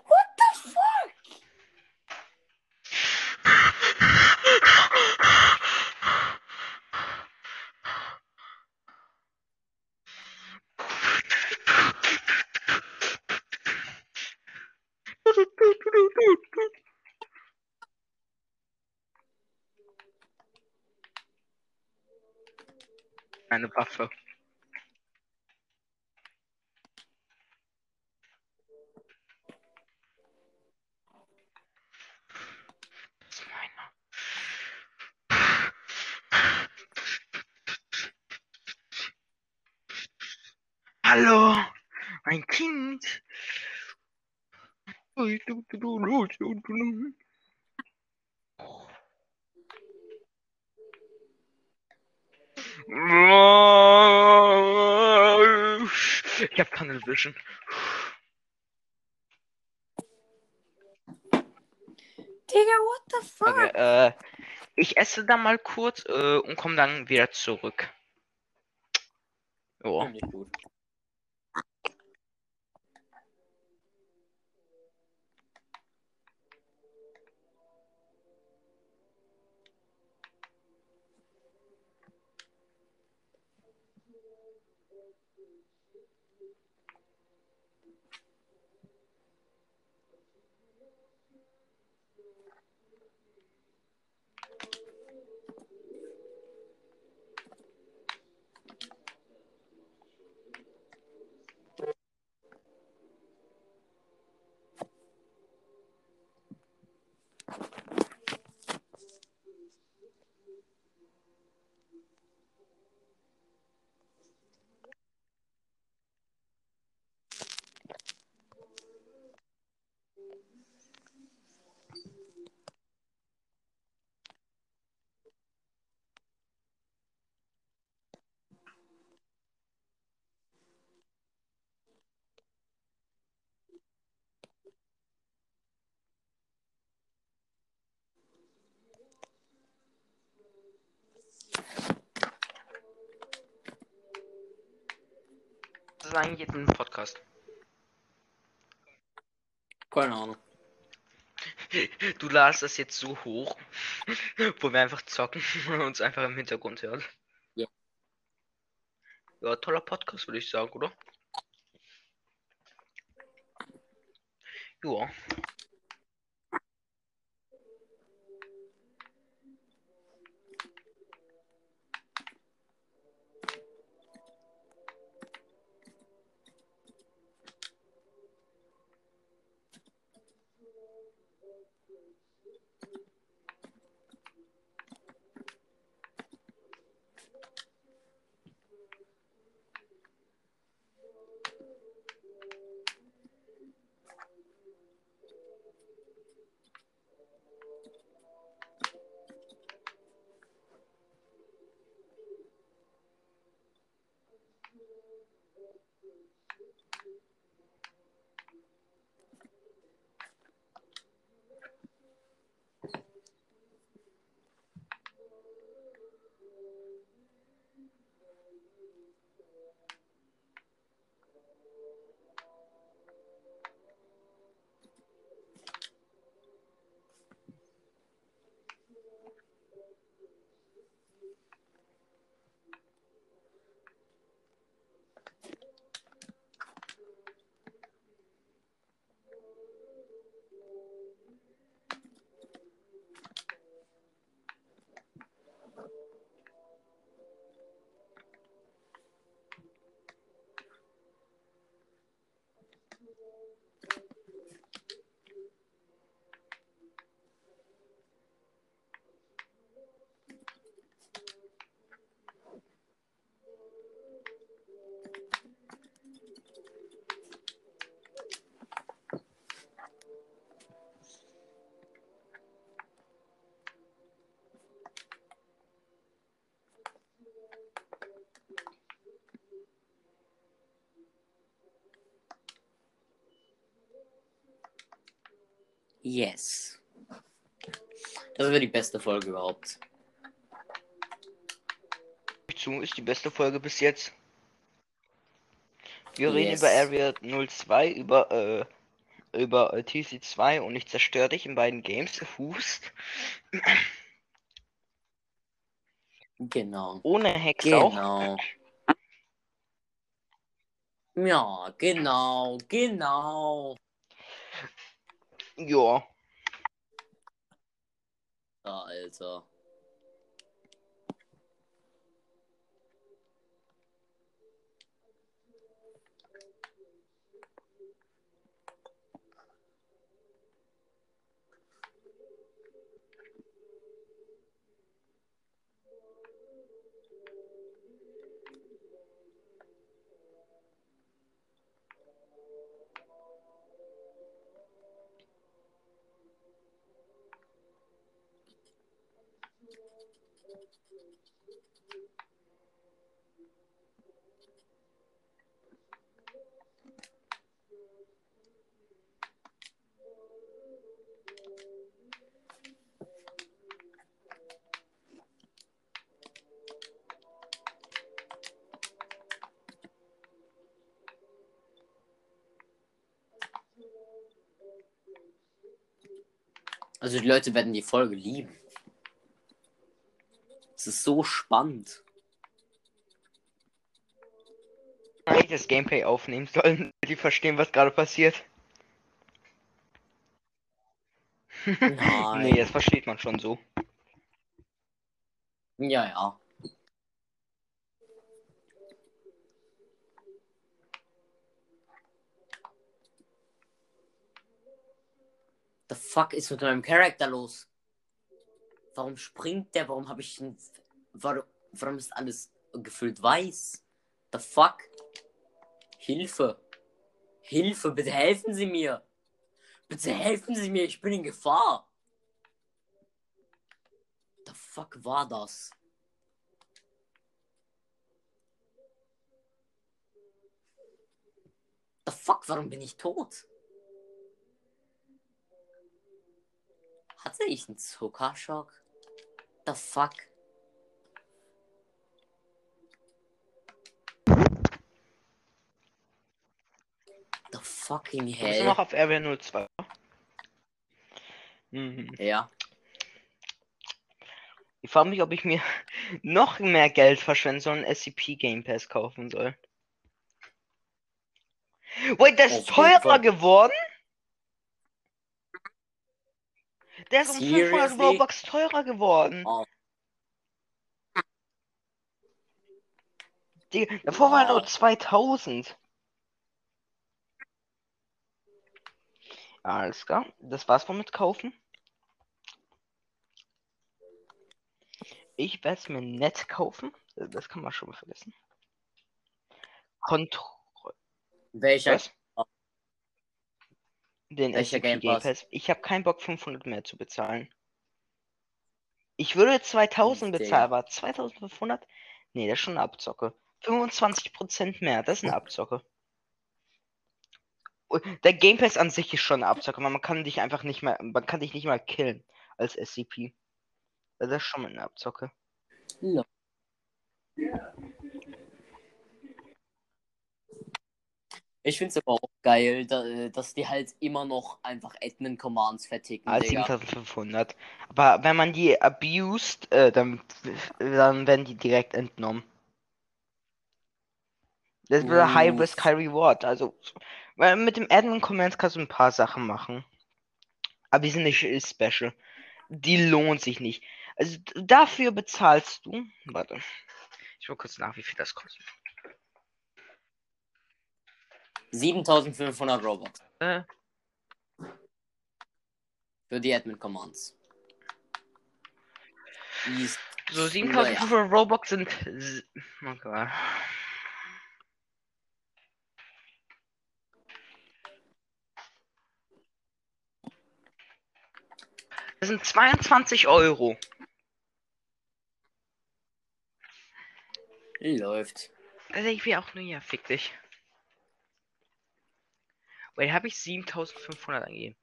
What the fuck? Eine Waffe. Das ist meiner. Hallo, mein Kind. Ich Vision. Digga, what the fuck? Okay, äh, ich esse dann mal kurz äh, und komme dann wieder zurück. Jo. Nicht gut. Ist eigentlich jetzt ein Podcast. Keine Ahnung. (laughs) Du ladest das jetzt so hoch, (laughs) wo wir einfach zocken und uns einfach im Hintergrund hören. Ja. Ja, toller Podcast, würde ich sagen, oder? Ja. Yes. Das wäre die beste Folge überhaupt. zu, ist die beste Folge bis jetzt. Wir reden Yes. über Area 02, über, äh, über äh, TC2 und ich zerstöre dich in beiden Games. (laughs) Hust. Genau. Ohne Hex auch. Genau. Ja, genau, genau. Ja. Alter. Also die Leute werden die Folge lieben. Es ist so spannend. Eigentlich das Gameplay aufnehmen sollen, die verstehen, was gerade passiert. (laughs) (laughs) Nein. nee, das versteht man schon so. Ja, ja. The fuck ist mit meinem Charakter los? Warum springt der? Warum habe ich ein... Warum, warum ist alles gefüllt weiß? The fuck? Hilfe! Hilfe, bitte helfen Sie mir! Bitte helfen Sie mir, ich bin in Gefahr! The fuck war das? The fuck, warum bin ich tot? Hatte ich einen Zuckerschock? The fuck? The fucking Wir sind hell? noch auf Area 02. Mhm. Ja. Ich frage mich, ob ich mir (laughs) noch mehr Geld verschwenden soll und SCP Game Pass kaufen soll. Wait, der ist teurer geworden? Der ist um 500 Seriously? Robux teurer geworden. Oh. Digga, davor war er nur Wow. 2000. Alles klar, das war's wohl mit kaufen. Ich werde es mir nett kaufen. Das kann man schon mal vergessen. Kontrolle. Welcher? Was? Den Welcher Game Game Pass? Pass. Ich habe keinen Bock 500 mehr zu bezahlen. Ich würde 2000 Digga. bezahlen, aber 2500? Nee, das ist schon eine Abzocke. 25% mehr, das ist eine Abzocke. Und Der Game Pass an sich ist schon eine Abzocke, weil man kann dich einfach nicht mehr, man kann dich nicht mal killen als SCP. Das ist schon mal eine Abzocke. No. Ich finde es aber auch geil, da, äh, dass die halt immer noch einfach Admin-Commands verticken, Digga. 7500. Aber wenn man die abused, äh, dann, dann werden die direkt entnommen. Das wäre High Uff. Risk, High Reward. Also, weil mit dem Admin Commands kannst du ein paar Sachen machen. Aber die sind nicht special. Die lohnt sich nicht. Also dafür bezahlst du. Warte. Ich will kurz nach, wie viel das kostet. 7500 Robux Äh, für die Admin-Commands. Ist so naja. 7500 Robux sind. Oh Gott. Das sind 22 Euro. Läuft. Also ich will auch nur, ja, fick dich. Weil habe ich 7500 angegeben.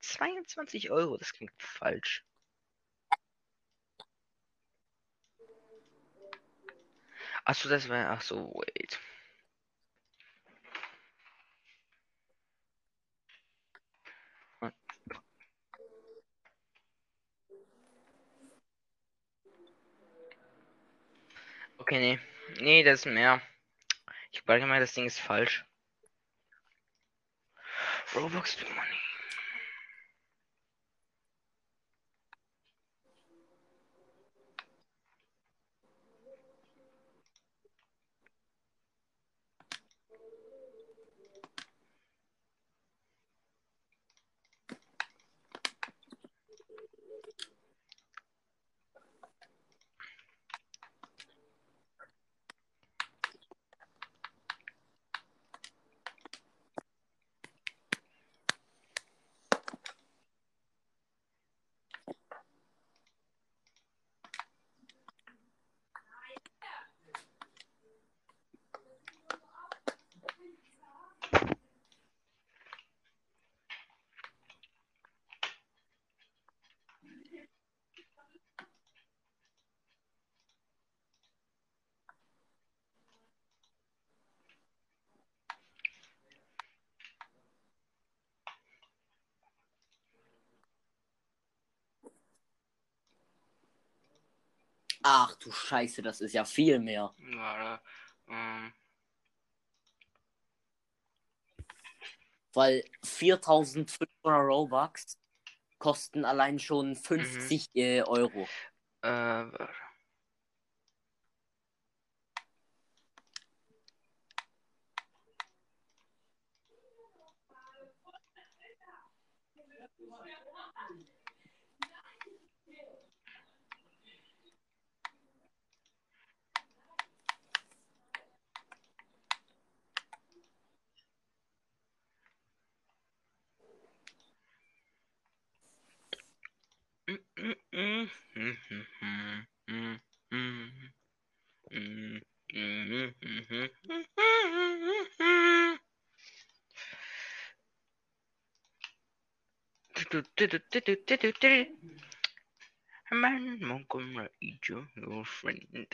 22 Euro, das klingt falsch. Achso, das war. Achso, wait. Okay, nee. Nee, das ist mehr. Ich glaube mal, das Ding ist falsch. Robux money. Ach du Scheiße, das ist ja viel mehr. Warte. Ähm, Weil 4500 Robux kosten allein schon 50 äh, Euro. äh, warte. Man, Montgomery, your friend.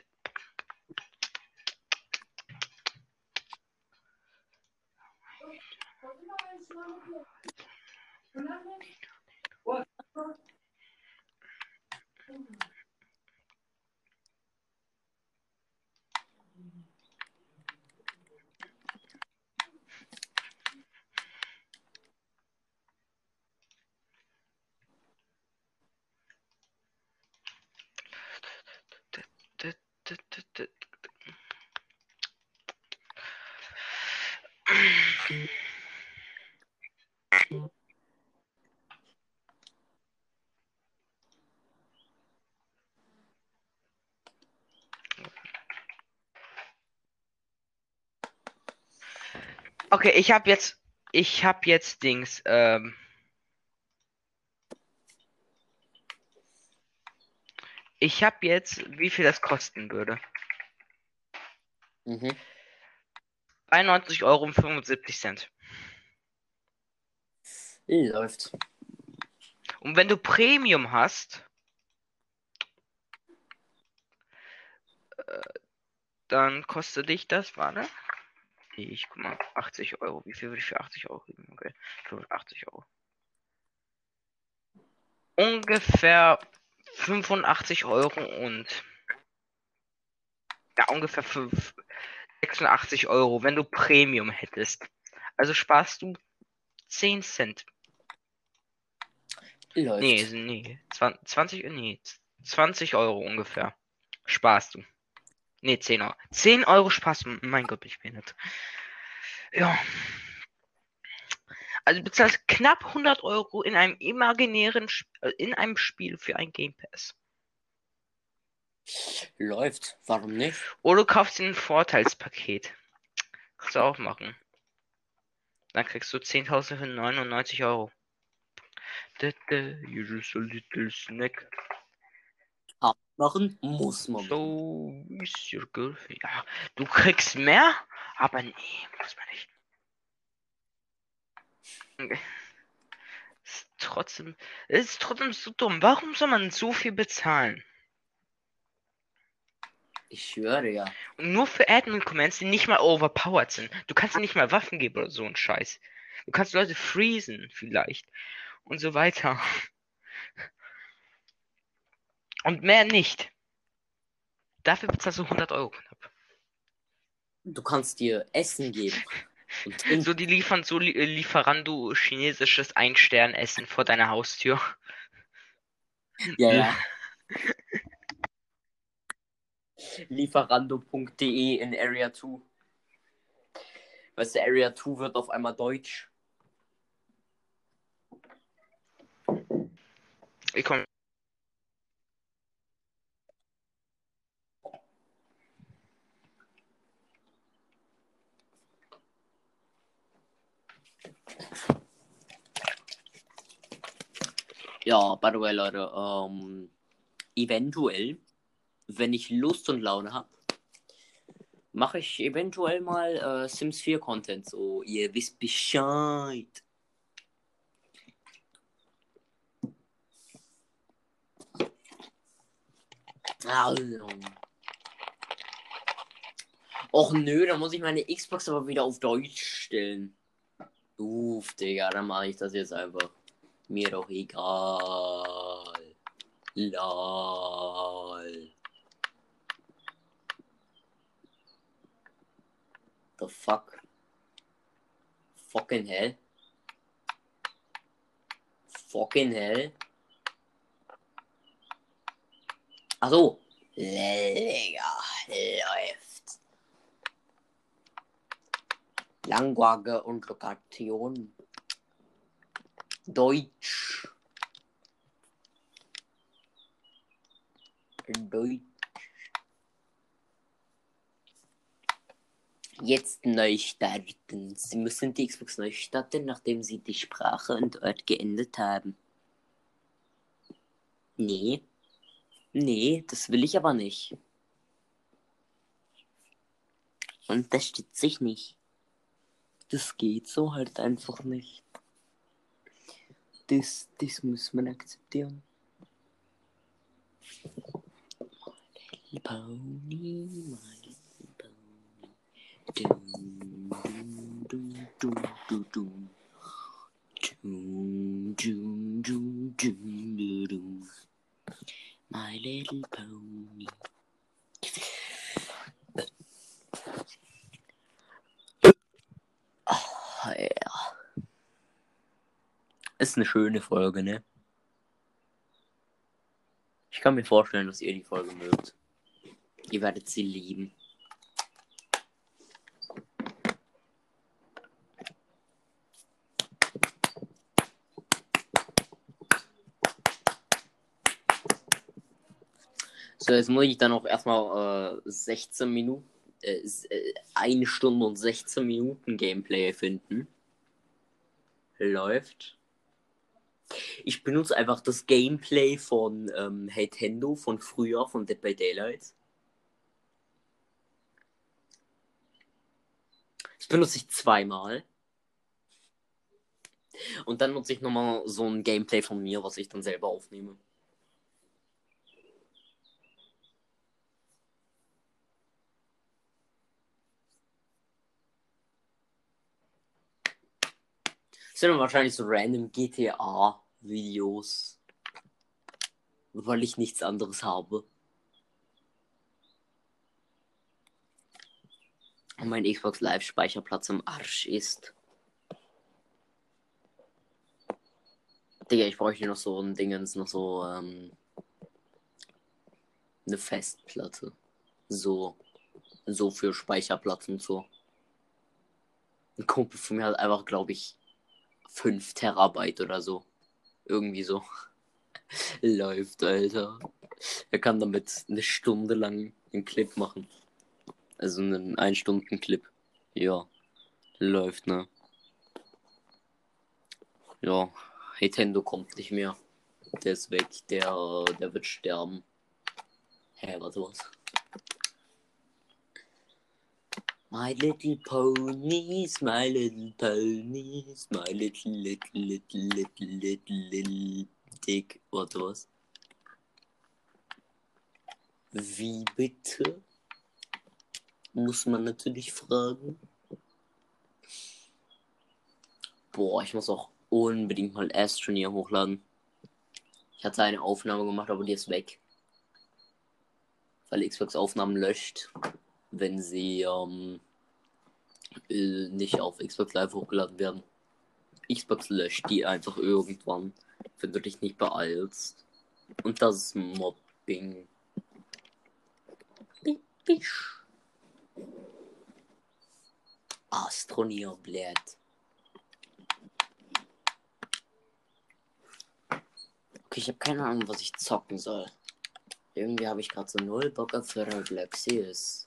Okay, ich habe jetzt, ich habe jetzt Dings. Ähm, ich habe jetzt, wie viel das kosten würde. Mhm. 91 Euro und 75 Cent. Läuft. Und wenn du Premium hast, äh, dann kostet dich das, warte. Ich guck mal, 80 Euro. Wie viel würde ich für 80 Euro geben? Okay, für 80 Euro. Ungefähr 85 Euro und ja, ungefähr 5, 86 Euro, wenn du Premium hättest. Also sparst du 10 Cent. Läuft. Nee, nee, 20, nee, 20 Euro ungefähr. Sparst du. Nee, 10 Euro. 10 Euro du. Mein Gott, ich bin nicht. Ja. Also du bezahlst knapp 100 Euro in einem imaginären, Sp äh, in einem Spiel für ein Game Pass. Läuft. Warum nicht? Oder du kaufst dir ein Vorteilspaket. Kannst du auch machen. Dann kriegst du 10.000 für 99 Euro. You just a little snack. Machen muss man. So is your girlfriend. Ja, du kriegst mehr, aber nee, muss man nicht. Okay. Ist trotzdem, ist trotzdem so dumm. Warum soll man so viel bezahlen? Ich schwöre ja. Und nur für Admin-Commands, die nicht mal overpowered sind. Du kannst nicht mal Waffen geben oder so ein Scheiß. Du kannst Leute freezen, vielleicht. Und so weiter. Und mehr nicht. Dafür bezahlst du 100 Euro knapp. Du kannst dir Essen geben. (laughs) So, die liefern so li äh, Lieferando chinesisches Ein-Stern-Essen vor deiner Haustür. (laughs) Ja, ja. Lieferando.de in Area 2. Weißt du, Area 2 wird auf einmal deutsch. Ich komm. Ja, by the way, Leute, ähm, eventuell, wenn ich Lust und Laune habe, mache ich eventuell mal äh, Sims 4 Content. So, ihr wisst Bescheid. Also. Och nö, da muss ich meine Xbox aber wieder auf Deutsch stellen. Uff, Digga, dann mache ich das jetzt einfach. Mir doch egal. Lol. The fuck? Fucking hell? Fucking hell? Ach so. Digga, läuft. Langwage und Lokation. Deutsch. Deutsch. Jetzt neu starten. Sie müssen die Xbox neu starten, nachdem Sie die Sprache und Ort geändert haben. Nee. Nee, das will ich aber nicht. Unterstütze ich nicht. Das geht so halt einfach nicht. Das, das muss man akzeptieren. My pony, my pony. My Little Pony. Oh, ja. Ist eine schöne Folge, ne? Ich kann mir vorstellen, dass ihr die Folge mögt. Ihr werdet sie lieben. So, jetzt muss ich dann auch erstmal äh, 16 Minuten, äh, äh, eine Stunde und 16 Minuten Gameplay finden. Läuft. Ich benutze einfach das Gameplay von ähm, Nintendo von früher, von Dead by Daylight. Das benutze ich zweimal. Und dann nutze ich nochmal so ein Gameplay von mir, was ich dann selber aufnehme. Sind wahrscheinlich so random GTA-Videos. Weil ich nichts anderes habe. Und mein Xbox Live-Speicherplatz am Arsch ist. Digga, ich bräuchte noch so ein Dingens, noch so, ähm, eine Festplatte. So, so für Speicherplatz und so. Ein Kumpel von mir hat einfach, glaube ich, 5 Terabyte oder so. Irgendwie so. (laughs) Läuft, Alter. Er kann damit eine Stunde lang einen Clip machen. Also einen 1 Stunden Clip. Ja. Läuft, ne? Ja. Nintendo kommt nicht mehr. Der ist weg. Der, der wird sterben. Hä, warte was? My little ponies, my little ponies, my little, little, little, little, little, little dick. Warte was? Wie bitte? Muss man natürlich fragen. Boah, ich muss auch unbedingt mal Astroneer hochladen. Ich hatte eine Aufnahme gemacht, aber die ist weg. Weil Xbox Aufnahmen löscht wenn sie ähm, äh, nicht auf Xbox Live hochgeladen werden. Xbox löscht die einfach irgendwann, wenn du dich nicht beeilst. Und das ist Mobbing. Bisch. Astronier bläht. Okay, ich habe keine Ahnung, was ich zocken soll. Irgendwie habe ich gerade so null Bock auf Galaxies.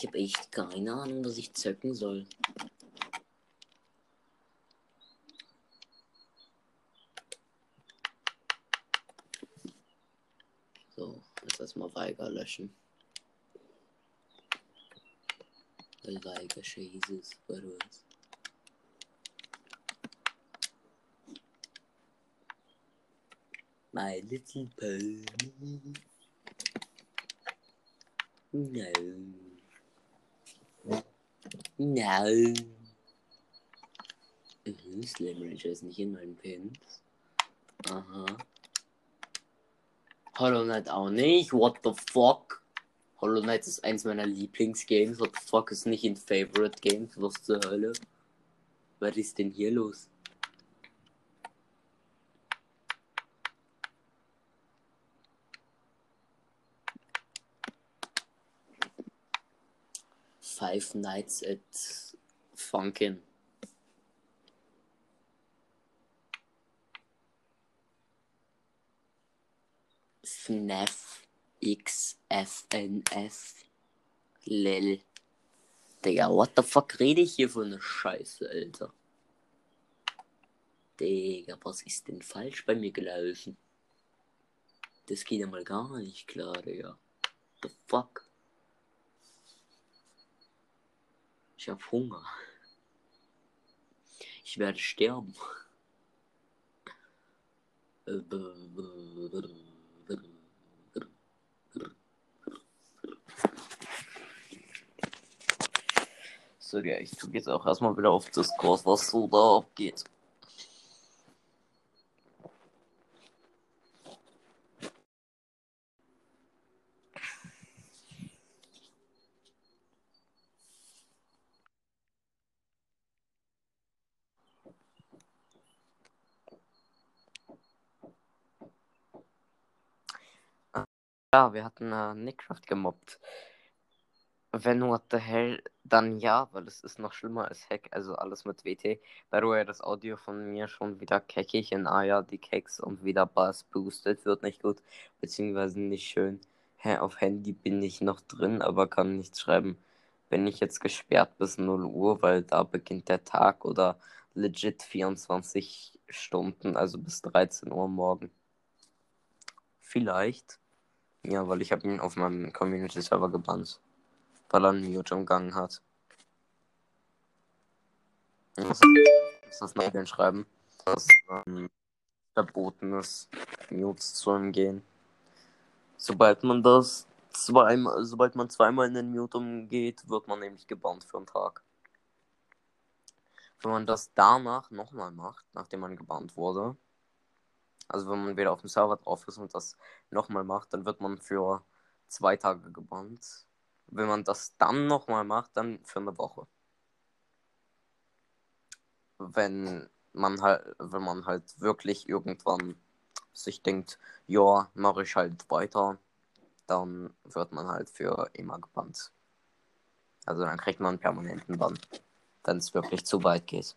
Ich habe echt keine Ahnung, was ich zöcken soll. So, jetzt erstmal Weiger löschen. Weiger Jesus, was? My little pony. No. No. Mhm, Slam Ranger ist nicht in meinen Pins. Aha. Hollow Knight auch nicht. What the fuck? Hollow Knight ist eins meiner Lieblingsgames. What the fuck ist nicht in Favorite Games? Was zur Hölle? Was ist denn hier los? Five Nights at Funkin. FNAF XFNF Lil. Digga, what the fuck rede ich hier für eine Scheiße, Alter? Digga, was ist denn falsch bei mir gelaufen? Das geht ja mal gar nicht klar, Digga. The fuck? Ich habe Hunger. Ich werde sterben. So, ja, ich tue jetzt auch erstmal wieder auf Discord, was so da abgeht. Ja, wir hatten äh, Nickcraft gemobbt. Wenn what the hell, dann ja, weil es ist noch schlimmer als Hack, also alles mit WT. By the way, das Audio von mir schon wieder keckig in ah ja, die Keks und wieder Bass boosted, wird nicht gut, beziehungsweise nicht schön. Hä, auf Handy bin ich noch drin, aber kann nichts schreiben. Bin ich jetzt gesperrt bis 0 Uhr, weil da beginnt der Tag oder legit 24 Stunden, also bis 13 Uhr morgen. Vielleicht. Ja, weil ich habe ihn auf meinem Community-Server gebannt. Weil er einen Mute umgangen hat. Was ist das Nageln schreiben? Dass ähm, verboten ist, Mutes zu umgehen. Sobald man das zweimal, sobald man zweimal in den Mute umgeht, wird man nämlich gebannt für einen Tag. Wenn man das danach nochmal macht, nachdem man gebannt wurde, also wenn man wieder auf dem Server drauf ist und das nochmal macht, dann wird man für zwei Tage gebannt. Wenn man das dann nochmal macht, dann für eine Woche. Wenn man halt, wenn man halt wirklich irgendwann sich denkt, ja, mache ich halt weiter, dann wird man halt für immer gebannt. Also dann kriegt man einen permanenten Bann, wenn es wirklich zu weit geht.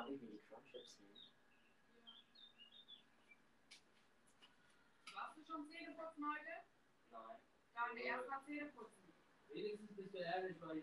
Darf ich mir die Crunchips nehmen? Warst du schon Zähneputzen heute? Nein. Dann erstmal Zähneputzen. Wenigstens bist du ehrlich, mein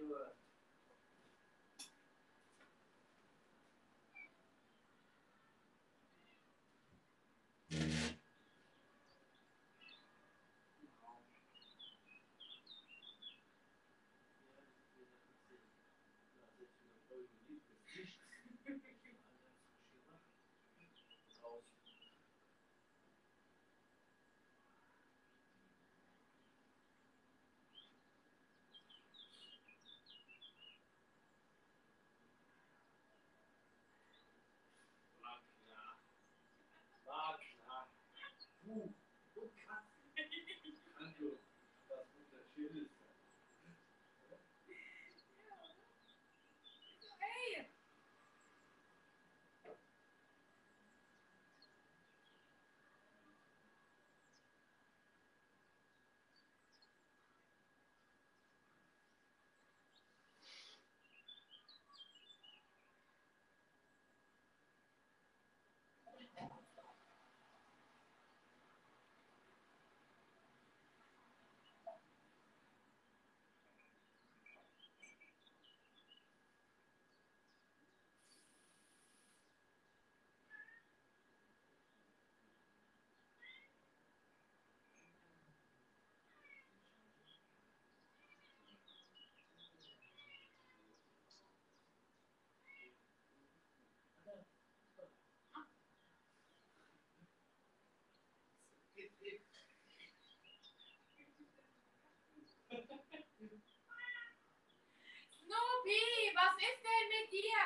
Sophie, was ist denn mit dir?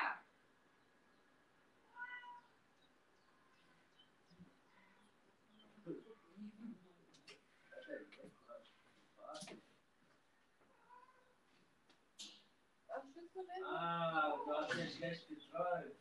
Ah, du hast ja schlecht geträumt.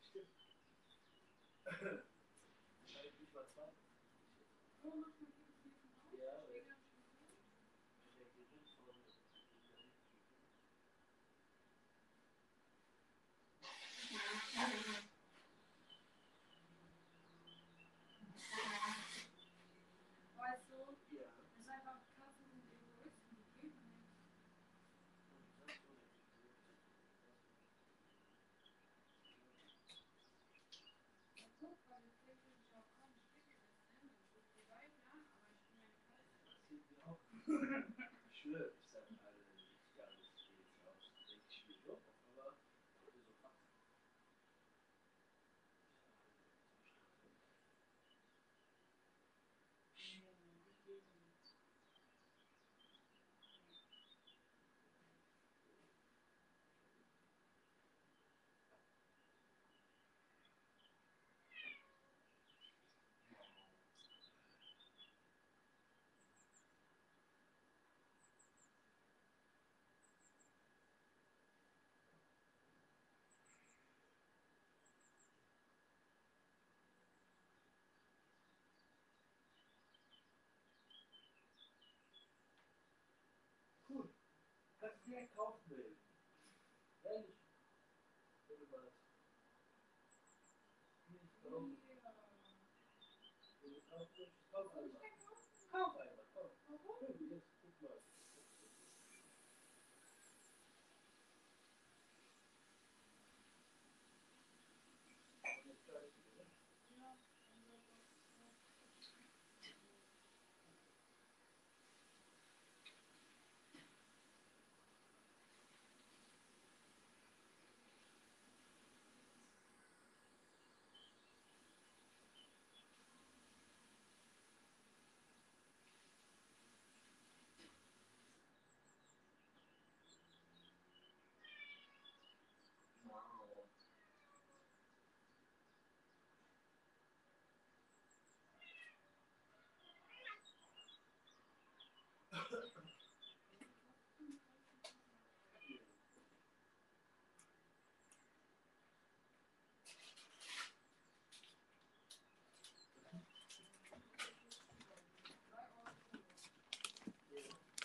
Stimmt. Wahrscheinlich nicht mal zwei. So macht man das nicht genau. Ja, Steht ganz schön gut. Weißt du, Ja. es ist einfach Katzen sind Egoisten, die geben nichts. Ja, guck, weil das Ding ist ja auch kaum Spiegel, das Ende. Das ist die Weib, ja, aber ich bin eine Katze. Das sieht (laughs) mir auch. Ich schwöre, ich sag alle, ja, das steht jetzt aus. Denke ich mir so, aber so krass. Cool. Kannst du direkt kaufen, will. Ehrlich. Wenn du mal. Nicht kaufen. Du kaufen willst, kauf einfach. Kauf einfach, kauf. Warum?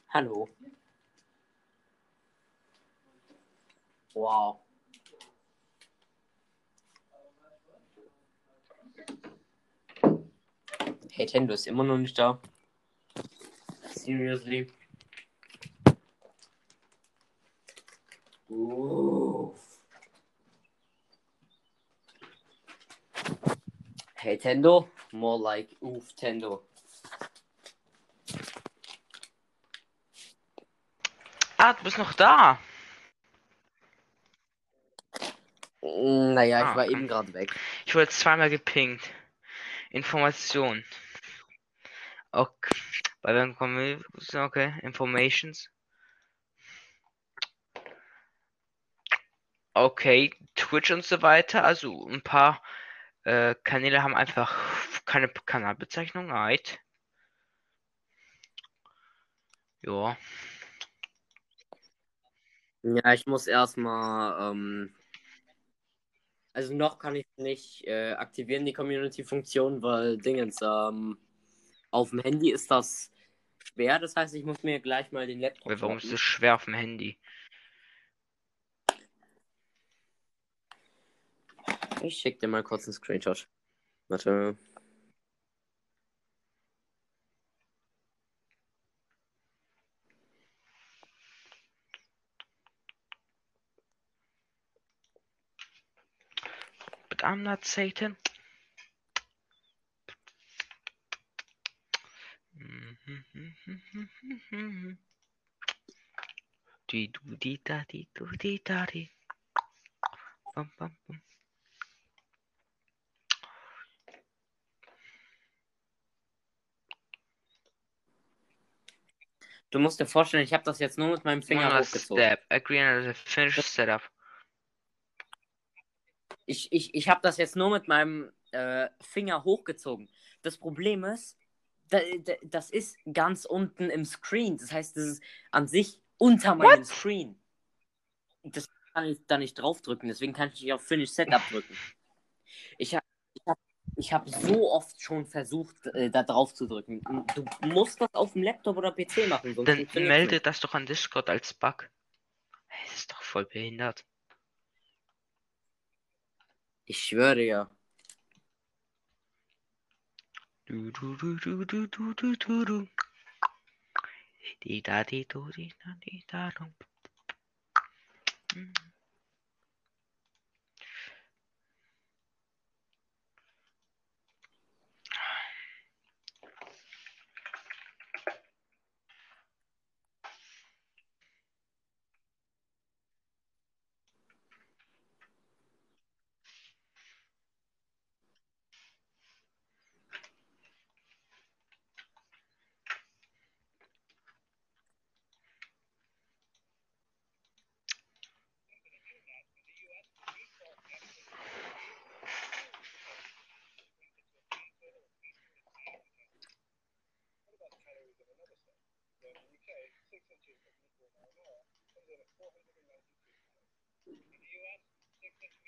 Hallo. Wow. Hey, Tendo ist immer noch nicht da. Seriously. Uff. Hey, Tendo. More like oof, Tendo. Ah, du bist noch da. Naja, Ah, ich war okay. eben gerade weg. Ich wurde zweimal gepinkt. Information. Okay. Bei wem kommen? Okay. Informations. Okay. Twitch und so weiter. Also ein paar äh, Kanäle haben einfach keine Kanalbezeichnung. Right. Ja. Ja, ich muss erstmal, ähm, also noch kann ich nicht äh, aktivieren, die Community-Funktion, weil Dingens, ähm, auf dem Handy ist das schwer, das heißt, ich muss mir gleich mal den Laptop Warum ist schnappen. es schwer auf dem Handy? Ich schick dir mal kurz einen Screenshot. Warte. But I'm not Satan. Die du die da die du die da die. Bam bam bam. Du musst dir vorstellen, ich habe das jetzt nur mit meinem Finger hochgezogen. Step. Agree on setup. Ich, ich, ich habe das jetzt nur mit meinem äh, Finger hochgezogen. Das Problem ist, das ist ganz unten im Screen. Das heißt, das ist an sich unter meinem Screen. Das kann ich da nicht draufdrücken, deswegen kann ich nicht auf Finish Setup drücken. Ich habe ich hab, ich hab so oft schon versucht, äh, da drauf zu drücken. Du musst das auf dem Laptop oder PC machen. Dann melde nicht. das doch an Discord als Bug. Das ist doch voll behindert. Ich schwöre ja. Du, du, du, du, du, du, du, du, du. Di da di du di da di da du. Mm.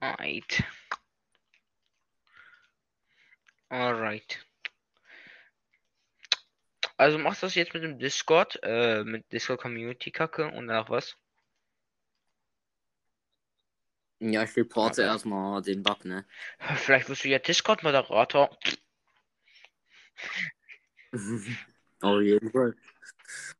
Alright. Alright. Also machst du das jetzt mit dem Discord, äh, mit Discord Community Kacke und danach was? Ja, ich reporte Okay. erstmal den Bug, ne? Vielleicht wirst du ja Discord-Moderator. (laughs) Auf jeden Fall.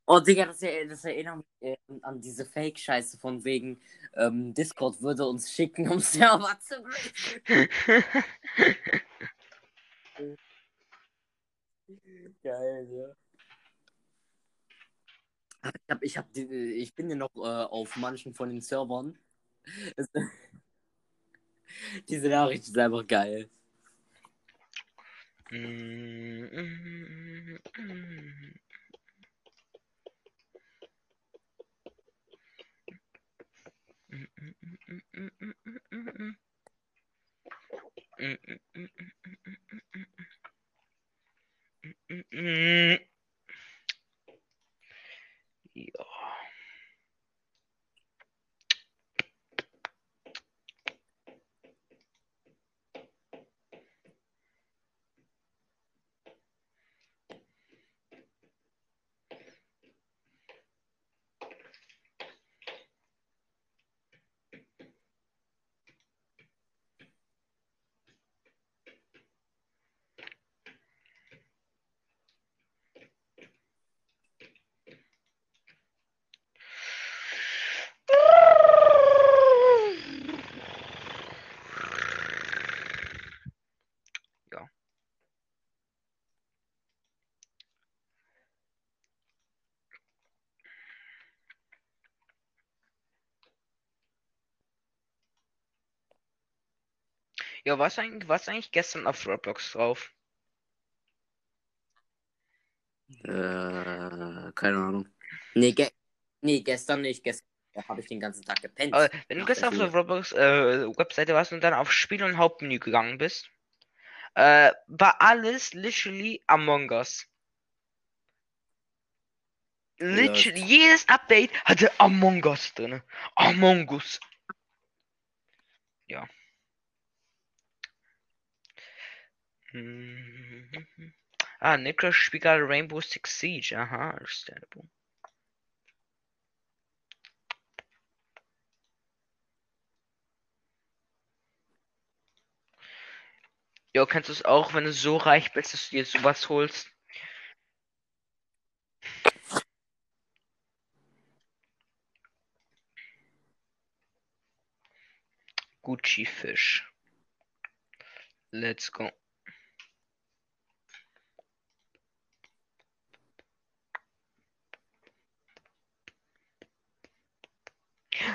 Oh, Digga, das, er- das erinnert mich äh, an diese Fake-Scheiße von wegen, ähm, Discord würde uns schicken, um Server zu glitchen. (laughs) Geil, ja. Ich, hab, ich, hab die, ich bin ja noch äh, auf manchen von den Servern. Es- (laughs) Diese Nachricht ist einfach geil. Mm, mm, mm, yeah. Ja, was eigentlich, was eigentlich gestern auf Roblox drauf? Äh, keine Ahnung. Nee, ge nee gestern nicht. Gestern habe ich den ganzen Tag gepennt. Aber wenn du gestern auf der der Roblox äh, Webseite warst und dann auf Spiel und Hauptmenü gegangen bist, äh, war alles literally Among Us. Literally, jedes Update hatte Among Us drin. Among Us. ja. Mhm. Ah, Niklas spielt gerade Rainbow Six Siege. Aha, understandable. Jo, kennst du es auch, wenn du so reich bist, dass du dir sowas holst? Gucci Fisch. Let's go.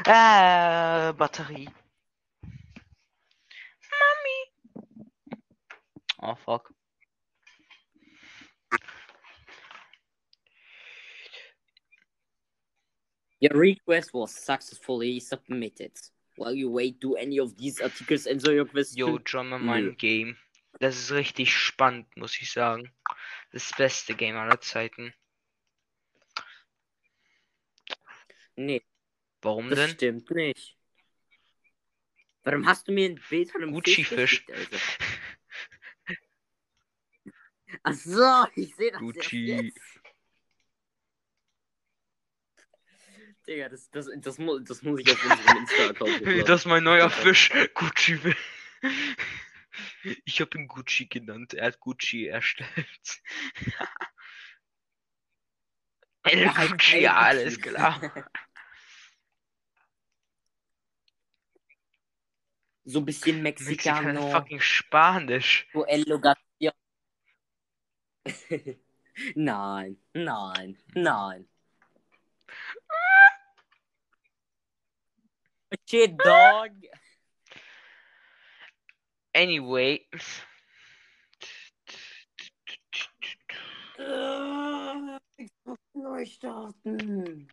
Ah, Batterie. Mami. Oh fuck. Your request was successfully submitted. While you wait, do any of these articles answer your question? Yo, Drummer mein Nö. Game. Das ist richtig spannend, muss ich sagen. Das beste Game aller Zeiten. Nee, Warum das denn? stimmt nicht. Warum hast du mir ein Bild von einem Gucci-Fisch. Alter? Ach so, ich sehe das Gucci. jetzt. Digga, das, das, das, mu das muss ich auf unserem Insta-Account. (laughs) Das ist mein neuer Fisch. Gucci. Ich habe ihn Gucci genannt. Er hat Gucci erstellt. El (laughs) Er Gucci, alles klar. (laughs) So ein bisschen Mexikaner Mexicano. (laughs) fucking Spanisch. So El Logatio. (laughs) nein, nein, nein. Shit, dog. Anyway. Äh, ich muss neu starten.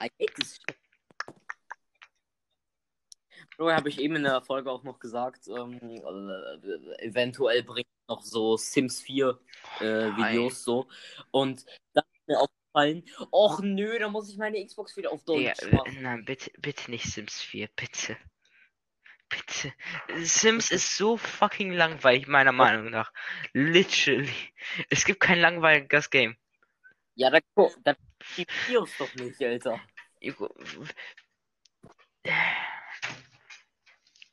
I hate this shit. Habe ich eben in der Folge auch noch gesagt, ähm, äh, eventuell bringt noch so Sims 4 äh, Videos so. Und da ist mir aufgefallen, och nö, da muss ich meine Xbox wieder auf Ja, Deutsch äh, machen. nein, bitte, bitte nicht Sims 4, bitte. Bitte. Sims (laughs) ist so fucking langweilig, meiner Meinung nach. Literally. Es gibt kein langweiliges Game. Ja, da, gu- da die Videos doch nicht, Alter.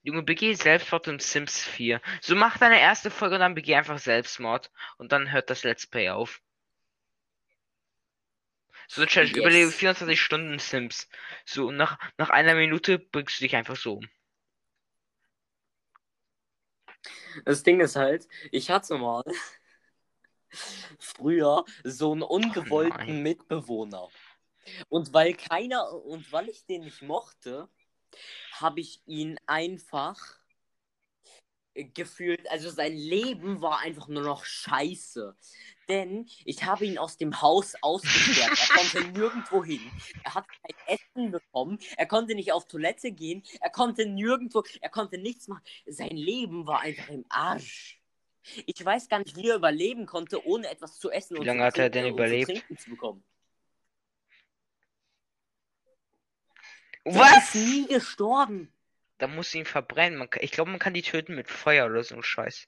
Junge, begeh Selbstmord in Sims 4. So mach deine erste Folge und dann begeh einfach Selbstmord. Und dann hört das Let's Play auf. So eine Challenge, Yes. überlebe 24 Stunden Sims. So, und nach, nach einer Minute bringst du dich einfach so um. Das Ding ist halt, ich hatte mal früher so einen ungewollten nein. Mitbewohner. Und weil keiner, und weil ich den nicht mochte, habe ich ihn einfach äh, gefühlt, also sein Leben war einfach nur noch scheiße. Denn ich habe ihn aus dem Haus ausgesperrt. Er konnte (laughs) nirgendwo hin. Er hat kein Essen bekommen. Er konnte nicht auf Toilette gehen. Er konnte nirgendwo, er konnte nichts machen. Sein Leben war einfach im Arsch. Ich weiß gar nicht, wie er überleben konnte, ohne etwas zu essen Wie und, lange zu, hat er denn überlebt? zu trinken zu bekommen. Er Was? ist nie gestorben. Da muss ihn verbrennen. Man ich glaube, man kann die töten mit Feuer oder so ein Scheiß.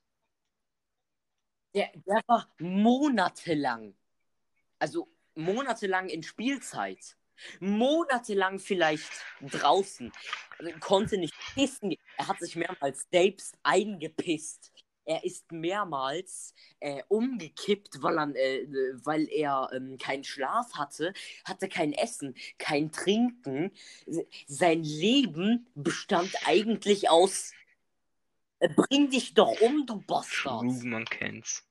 Der, der war monatelang, also monatelang in Spielzeit, monatelang vielleicht draußen, also konnte nicht pissen. Er hat sich mehrmals selbst eingepisst. Er ist mehrmals äh, umgekippt, weil er, äh, weil er ähm, keinen Schlaf hatte, hatte kein Essen, kein Trinken. Sein Leben bestand eigentlich aus äh, Bring dich doch um, du Bastard. True, man kennt's.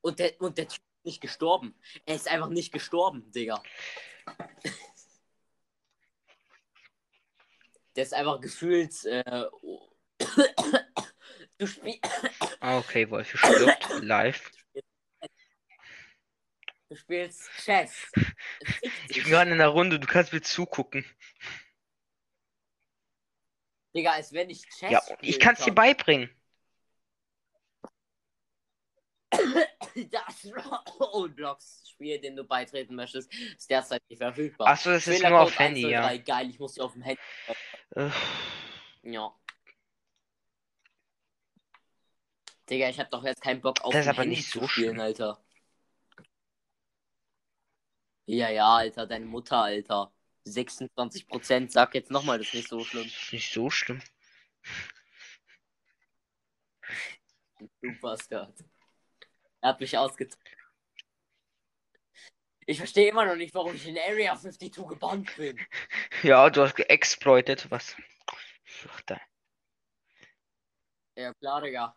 Und der, und der Typ ist nicht gestorben. Er ist einfach nicht gestorben, Digga. Der ist einfach gefühlt. Äh, du, spiel Ah, okay, Wolf stirbt live. du spielst Chess. Ich bin gerade in der Runde, du kannst mir zugucken. Digga, als wenn ich Chess Ja, ich kann's dir kann. beibringen. Das Roblox-Spiel, dem du beitreten möchtest, ist derzeit nicht verfügbar. Achso, das ist nur auf Handy, ja. 103, Geil, ich muss sie auf dem Handy. Äh, Ja. Digga, ich hab doch jetzt keinen Bock auf Das ist aber Handy nicht zu so spielen, schlimm. Alter. Ja, ja, Alter, deine Mutter, Alter. 26%, sag jetzt nochmal, das ist nicht so schlimm. ist nicht so schlimm. Du Bastard. Er hat mich ausgezogen. Ich verstehe immer noch nicht, warum ich in Area 52 gebannt bin. (laughs) Ja, du hast geexploitet, was? Ach, da. Ja, klar, Digga.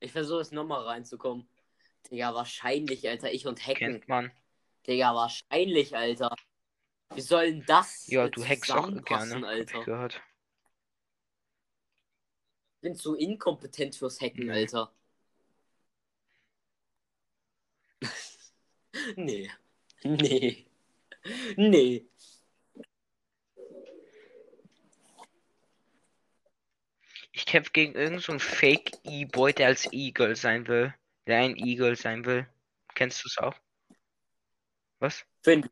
Ich versuche es nochmal reinzukommen. Digga, wahrscheinlich, Alter. Ich und Hacken. Kennt man. Digga, wahrscheinlich, Alter. Wie soll denn das Ja, du hackst auch gerne. Hab ich Alter? gehört. Bin zu inkompetent fürs Hacken, Mhm. Alter. Nee. Nee. Nee. Ich kämpfe gegen irgendeinen so Fake E-Boy, der als Eagle sein will. Der ein Eagle sein will. Kennst du es auch? Was? Find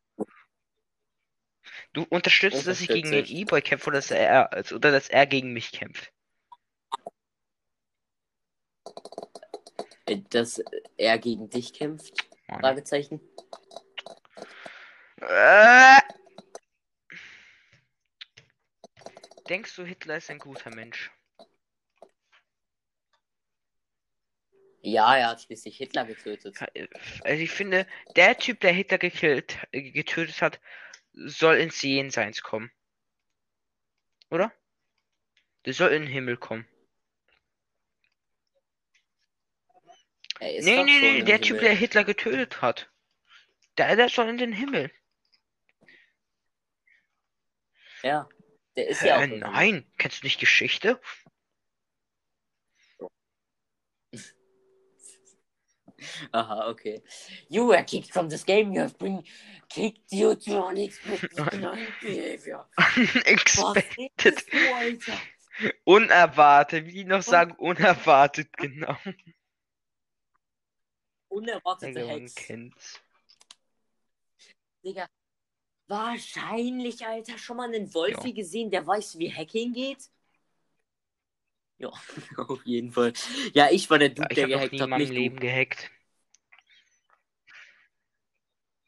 Du unterstützt, dass ich gegen den. E-Boy kämpfe oder dass er, also, oder dass er gegen mich kämpft? dass er gegen dich kämpft? Mann. Fragezeichen. Äh. Denkst du, Hitler ist ein guter Mensch? Ja, er hat schließlich Hitler getötet. Also ich finde, der Typ, der Hitler gekillt, äh, getötet hat, soll ins Jenseits kommen. Oder? Der soll in den Himmel kommen. Er ist Nee, nee, schon nee, der Typ, Himmel. der Hitler getötet hat. Der, der soll in den Himmel. Ja, der ist ja auch. Äh, im Himmel. nein, kennst du nicht Geschichte? (laughs) Aha, okay. You were kicked from this game. You have been kicked due to (laughs) (laughs) unexpected behavior. Du? Unerwartet, wie die noch sagen, unerwartet, genau. Unerwartete man Hacks. kennt's. Digga. Wahrscheinlich, Alter, schon mal einen Wolfi gesehen, der weiß, wie Hacking geht? Ja, (laughs) auf jeden Fall. Ja, ich war der Dude, Ja, ich der habe gehackt hat, nicht du. Leben gehackt.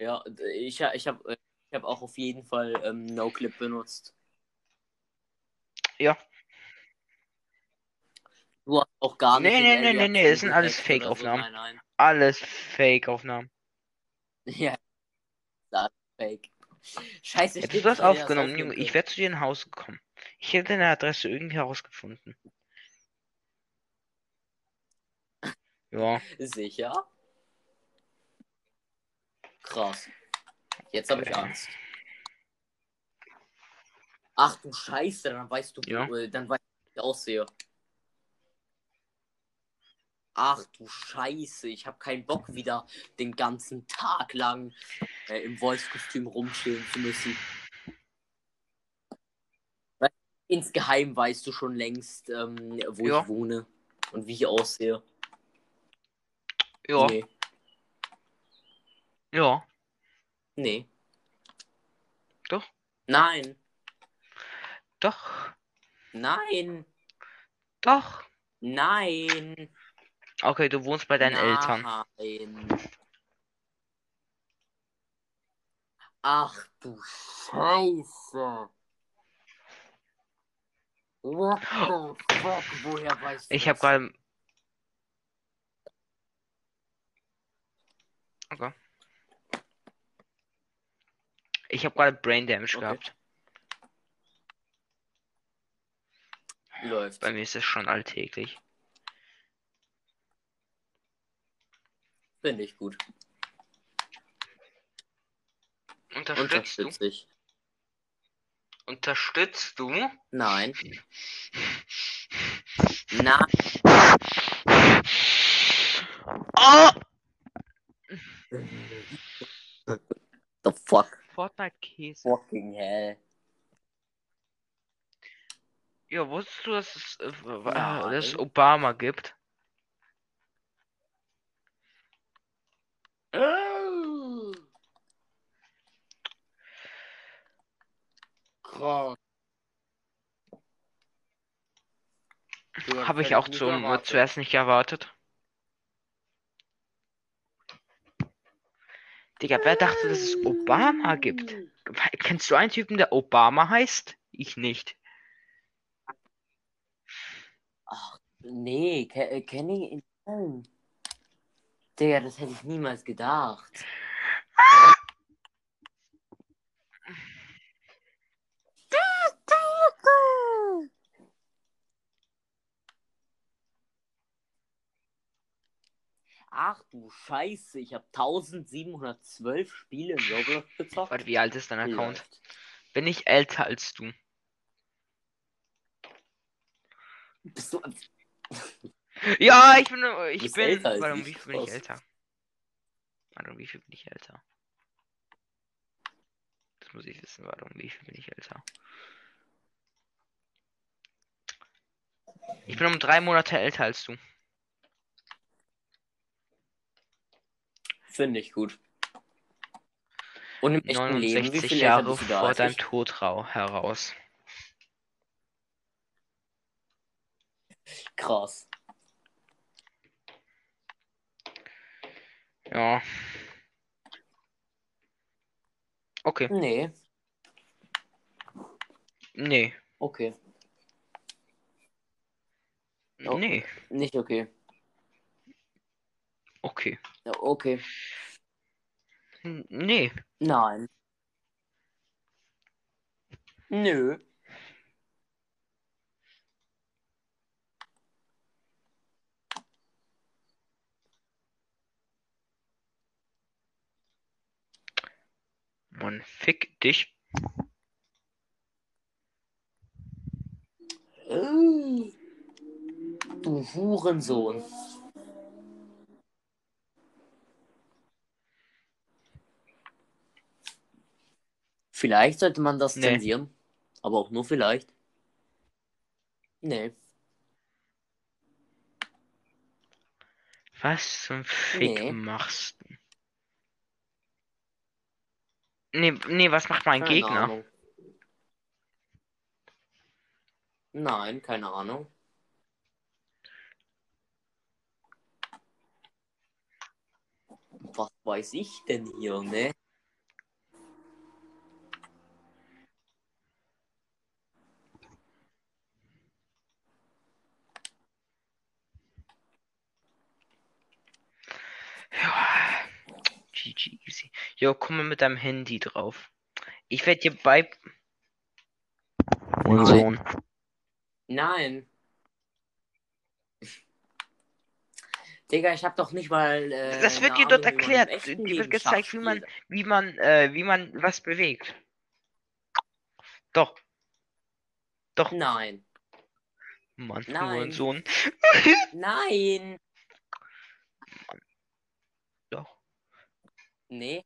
Ja, ich, ich habe ich hab auch auf jeden Fall ähm, NoClip benutzt. Ja. Du hast auch gar nicht. Nee, nee, nee, nee, nee, das 2 sind alles Fake-Aufnahmen. So. Nein, nein. Alles Fake-Aufnahmen. Ja, das fake. Scheiße, Hättest du das aufgenommen, Junge? Ich wäre zu dir nach Hause gekommen. Ich hätte deine Adresse irgendwie herausgefunden. (laughs) Ja, Sicher? Krass. Jetzt habe ich Angst. Ach du Scheiße, dann weißt du, Ja. äh, dann weißt du, wie ich aussehe. Ach du Scheiße, ich habe keinen Bock wieder den ganzen Tag lang äh, im Wolfskostüm rumchillen zu müssen. Insgeheim weißt du schon längst, ähm, wo Ja. ich wohne und wie ich aussehe. ja, Nee. ja. Nee. Doch. Nein. Doch, Nein. doch. Nein. Okay, du wohnst bei deinen Eltern. Nein. Ach du Scheiße. What the fuck? Woher weißt du Ich habe das? gerade. Okay. Ich habe gerade Brain Damage Okay. gehabt. Läuft. Bei mir ist es schon alltäglich. Finde ich gut. Unterstützt du? Unterstütze ich. Unterstützt du? Nein. (laughs) Nein. Oh! The fuck? Fortnite Käse. Fucking hell. Ja, wusstest du, dass es, äh, dass es Obama gibt? Habe ich auch zum, zuerst nicht erwartet. Digga, wer dachte, dass es Obama gibt? Kennst du einen Typen, der Obama heißt? Ich nicht. Ach, nee, äh, kenne ich ihn. Digga, das hätte ich niemals gedacht. Ach du Scheiße, ich habe 1712 Spiele in Roblox gezockt. Warte, wie alt ist dein Account? Läuft. Bin ich älter als du? Bist du. Ja, ich bin. Ich bin. älter um ich, wie viel bin ich älter? Warte, um wie viel bin ich älter? Das muss ich wissen. Warte, um wie viel bin ich älter? Ich bin um drei Monate älter als du. Finde ich gut. Und im echten Leben, wie 69 viel Jahre vor deinem? Tod rau- heraus. Krass. Ja. Okay. Nee, Nee. okay. Oh. Nee. Nicht okay. Okay. Okay. N- Nee. Nein. Nö. Mann, fick dich. Du Hurensohn. Vielleicht sollte man das Nee. zensieren. Aber auch nur vielleicht. Nee. Was zum Fick Nee. machst du? Nee, nee, was macht mein Keine Gegner? Ahnung. Nein, keine Ahnung. Was weiß ich denn hier, ne? Ja. GG easy. Jo, komm mal mit deinem Handy drauf. Ich werde dir bei. Nein. Sohn. Nein. Digga, ich hab doch nicht mal. Äh, Das wird dir dort Ahnung, erklärt. Dir wird gezeigt, wie man, wie man, äh, wie man was bewegt. Doch. Doch, Nein. Mann, Nein. Sohn. (laughs) Nein. Doch. Nee.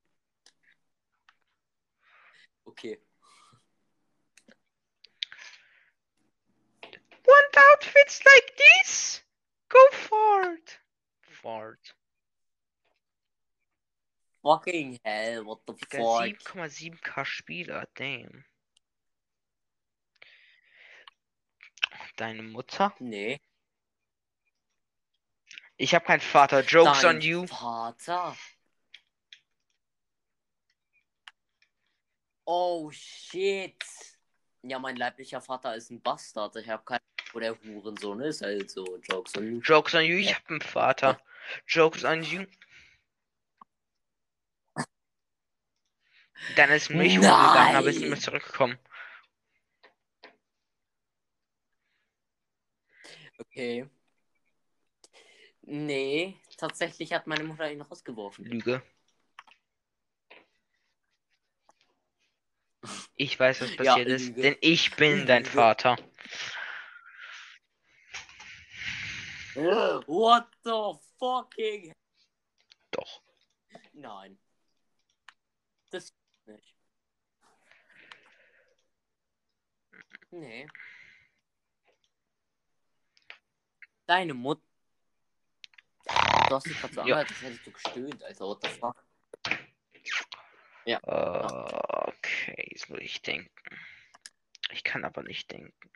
Okay. Want outfits like this? Go for it. For it. Fucking hell, what the fuck? 7,7k Spieler, damn. Deine Mutter? Nee. Ich habe keinen Vater. Jokes Dein on you. Vater. Oh shit. Ja, mein leiblicher Vater ist ein Bastard. Ich habe keinen, wo der Hurensohn ist, also Jokes on you. Jokes on you. Ich Ja. habe einen Vater. Jokes on you. Dann ist Milch gegangen, aber ist nicht mehr zurückgekommen. Okay. Nee, tatsächlich hat meine Mutter ihn rausgeworfen. Lüge. Ich weiß, was Ja, passiert ist, Lüge. denn ich bin dein. Vater. What the fucking? Doch. Nein. Das nicht. Nee. Deine Mutter. Du hast dich gerade so Ja. angehört, als hättest du gestöhnt, Alter. What the fuck? Ja. Uh, okay, jetzt muss ich denken. Ich kann aber nicht denken.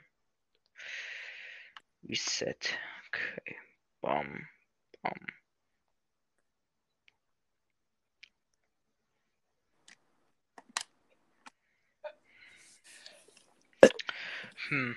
Reset. Okay. Bam. Bam. Hm.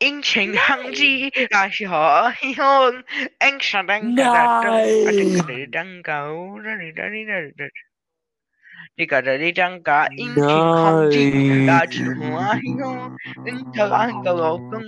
in trình thăng chi là họ hôn anh sẽ đăng cả đi đăng cầu ra đi ra đi ra đi đi cả ra đi đăng cả in trình không chi là chỉ hóa hôn in thơ ăn cầu không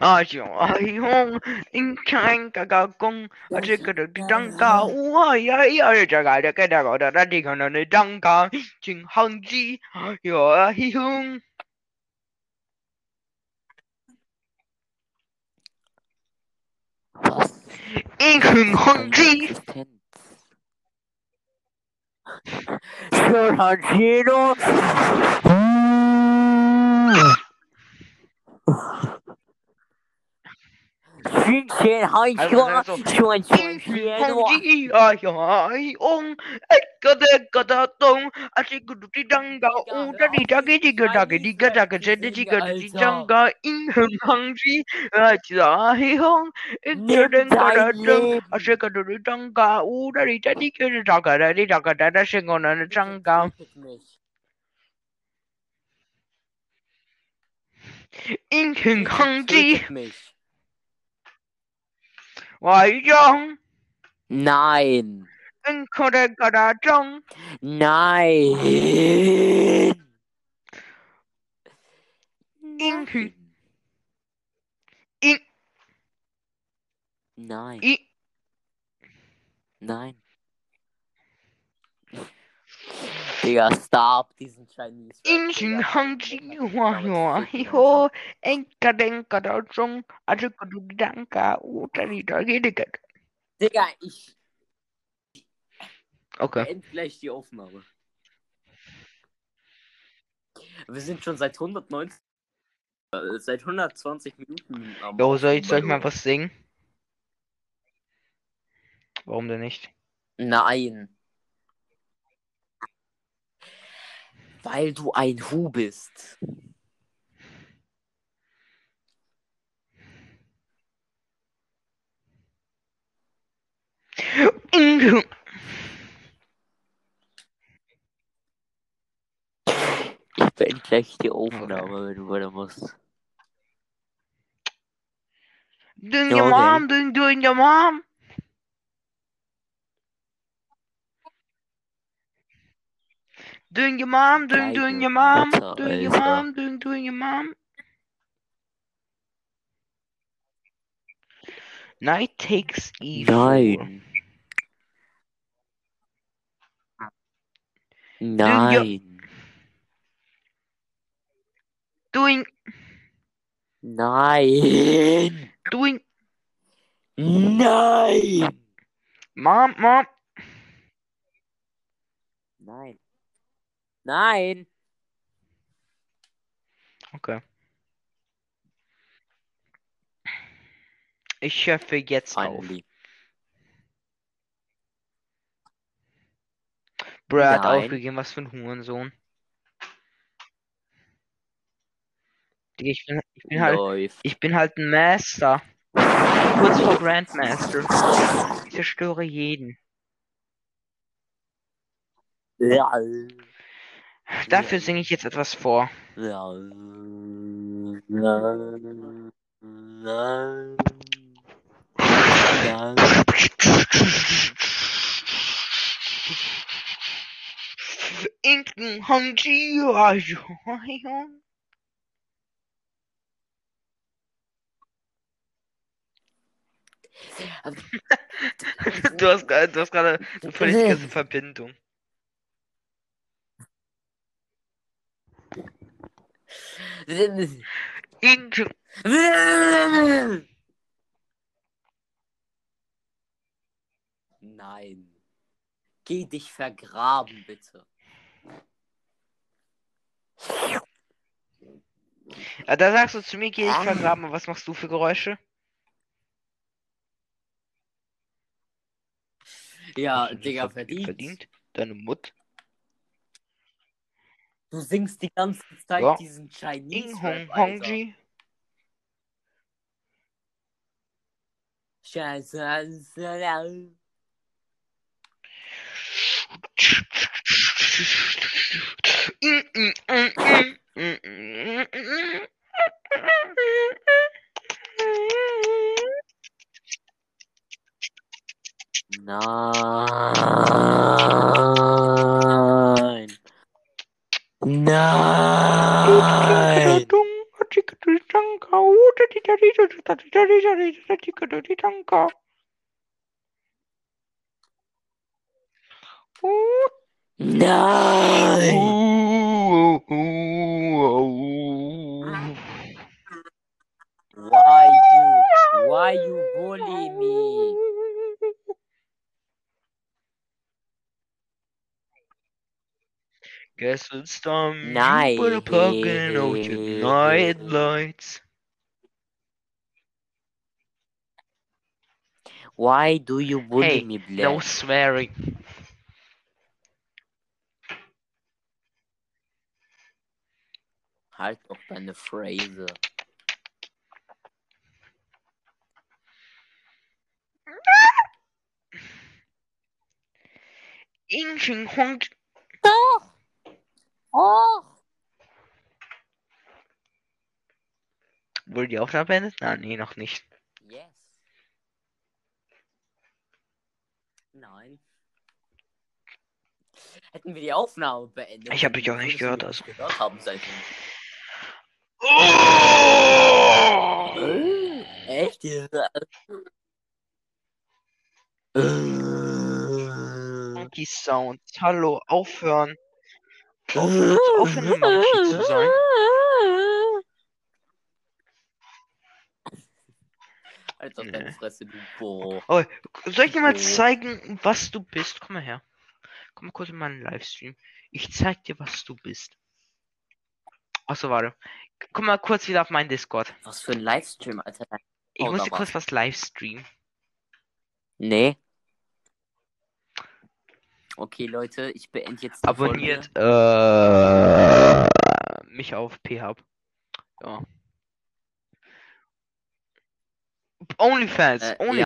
a jo a hi hong in chain ka ga kong a je ka de dang ka u a ya ya ya ja ga de ka da ga da ra di ka na ne dang ka jing hang ji yo a hi hong in hong hong ji Sir Hanjino! 英雄好汉，英雄好汉，英雄好汉。哎呀，哎哟，一个在疙瘩东，一个在疙瘩东。我这里扎几个扎，给你扎个扎个扎个扎个扎个扎个扎个扎个。英雄好汉，哎呀，哎哟，一个在疙瘩东，一个在疙瘩东。我这里扎几个扎，给你扎个扎个扎个扎个扎个扎个扎个。英雄好汉。Wajong. Nein. Inkodegadajong. Nein. Inky. In. Nein. I. Nein. Digga, stop diesen Chinese. Injin Hanjin Huahua, Hiho, Enka Denka Dajong, Ajuka Dudanka, Utanita Gedigat. Digga, ich. Okay. End gleich die Aufnahme. Wir sind schon seit 190. Äh, seit 120 Minuten. Jo, soll ich, soll ich mal was singen? Warum denn nicht? Nein. Weil du ein Hu bist. Ich bin gleich die Aufnahme, wenn du weiter musst. Dün your mom, dün, dün your mom. Doing your mom, doing doing your mom, doing your mom, doing doing your mom. Knight takes e4. Nine. Nine. Doing. Nine. Doing. Nine. Mom, mom. Nine. Nein. Okay. Ich schaffe jetzt Finally. auf. Brad Nein. aufgegeben, was für ein Hurensohn. Ich bin, ich bin halt, ich bin halt ein Master. Kurz vor Grandmaster. Ich zerstöre jeden. Ja. Dafür singe ich jetzt etwas vor. Ja. Inken Honji also, (laughs) Du hast, du hast gerade eine (laughs) völlig Verbindung. (laughs) Nein. Geh dich vergraben, bitte. Ah, Da sagst du zu mir, geh ich vergraben, was machst du für Geräusche? Ja, Digga, ver- verdient. Verdient? Deine Mut? Du singst die ganze Zeit Ja. diesen Chinese Ing Hong. Hongji. Scheiße. Nein. Nein. Why you? Why you bully me? Guess it's time Nein. you better plugging out oh, your night lights. Why do you bully Hey, me, Black? No swearing. Halt doch deine Phrase. Inching Hong. Doch. Oh. Wurde die Aufnahme beendet? Nein, nee, noch nicht. Yes. Nein. Hätten wir die Aufnahme beendet. Ich hab dich auch nicht gehört, also. Gehört haben seitdem. Oh! Äh, Echt? Monkey Sounds. Hallo, aufhören. Aufhören ein Monkey zu sein. Alter, Nee. deine Fresse, du Bo. Soll ich dir mal Oh. zeigen, was du bist? Komm mal her. Komm mal kurz in meinen Livestream. Ich zeig dir, was du bist. Achso, warte. Komm mal kurz wieder auf meinen Discord. Was für ein Livestream, Alter. Ich Oh, muss da dir kurz was livestreamen. Nee. Okay, Leute, ich beende jetzt die Abonniert äh, mich auf phub. Ja. OnlyFans. Äh, Only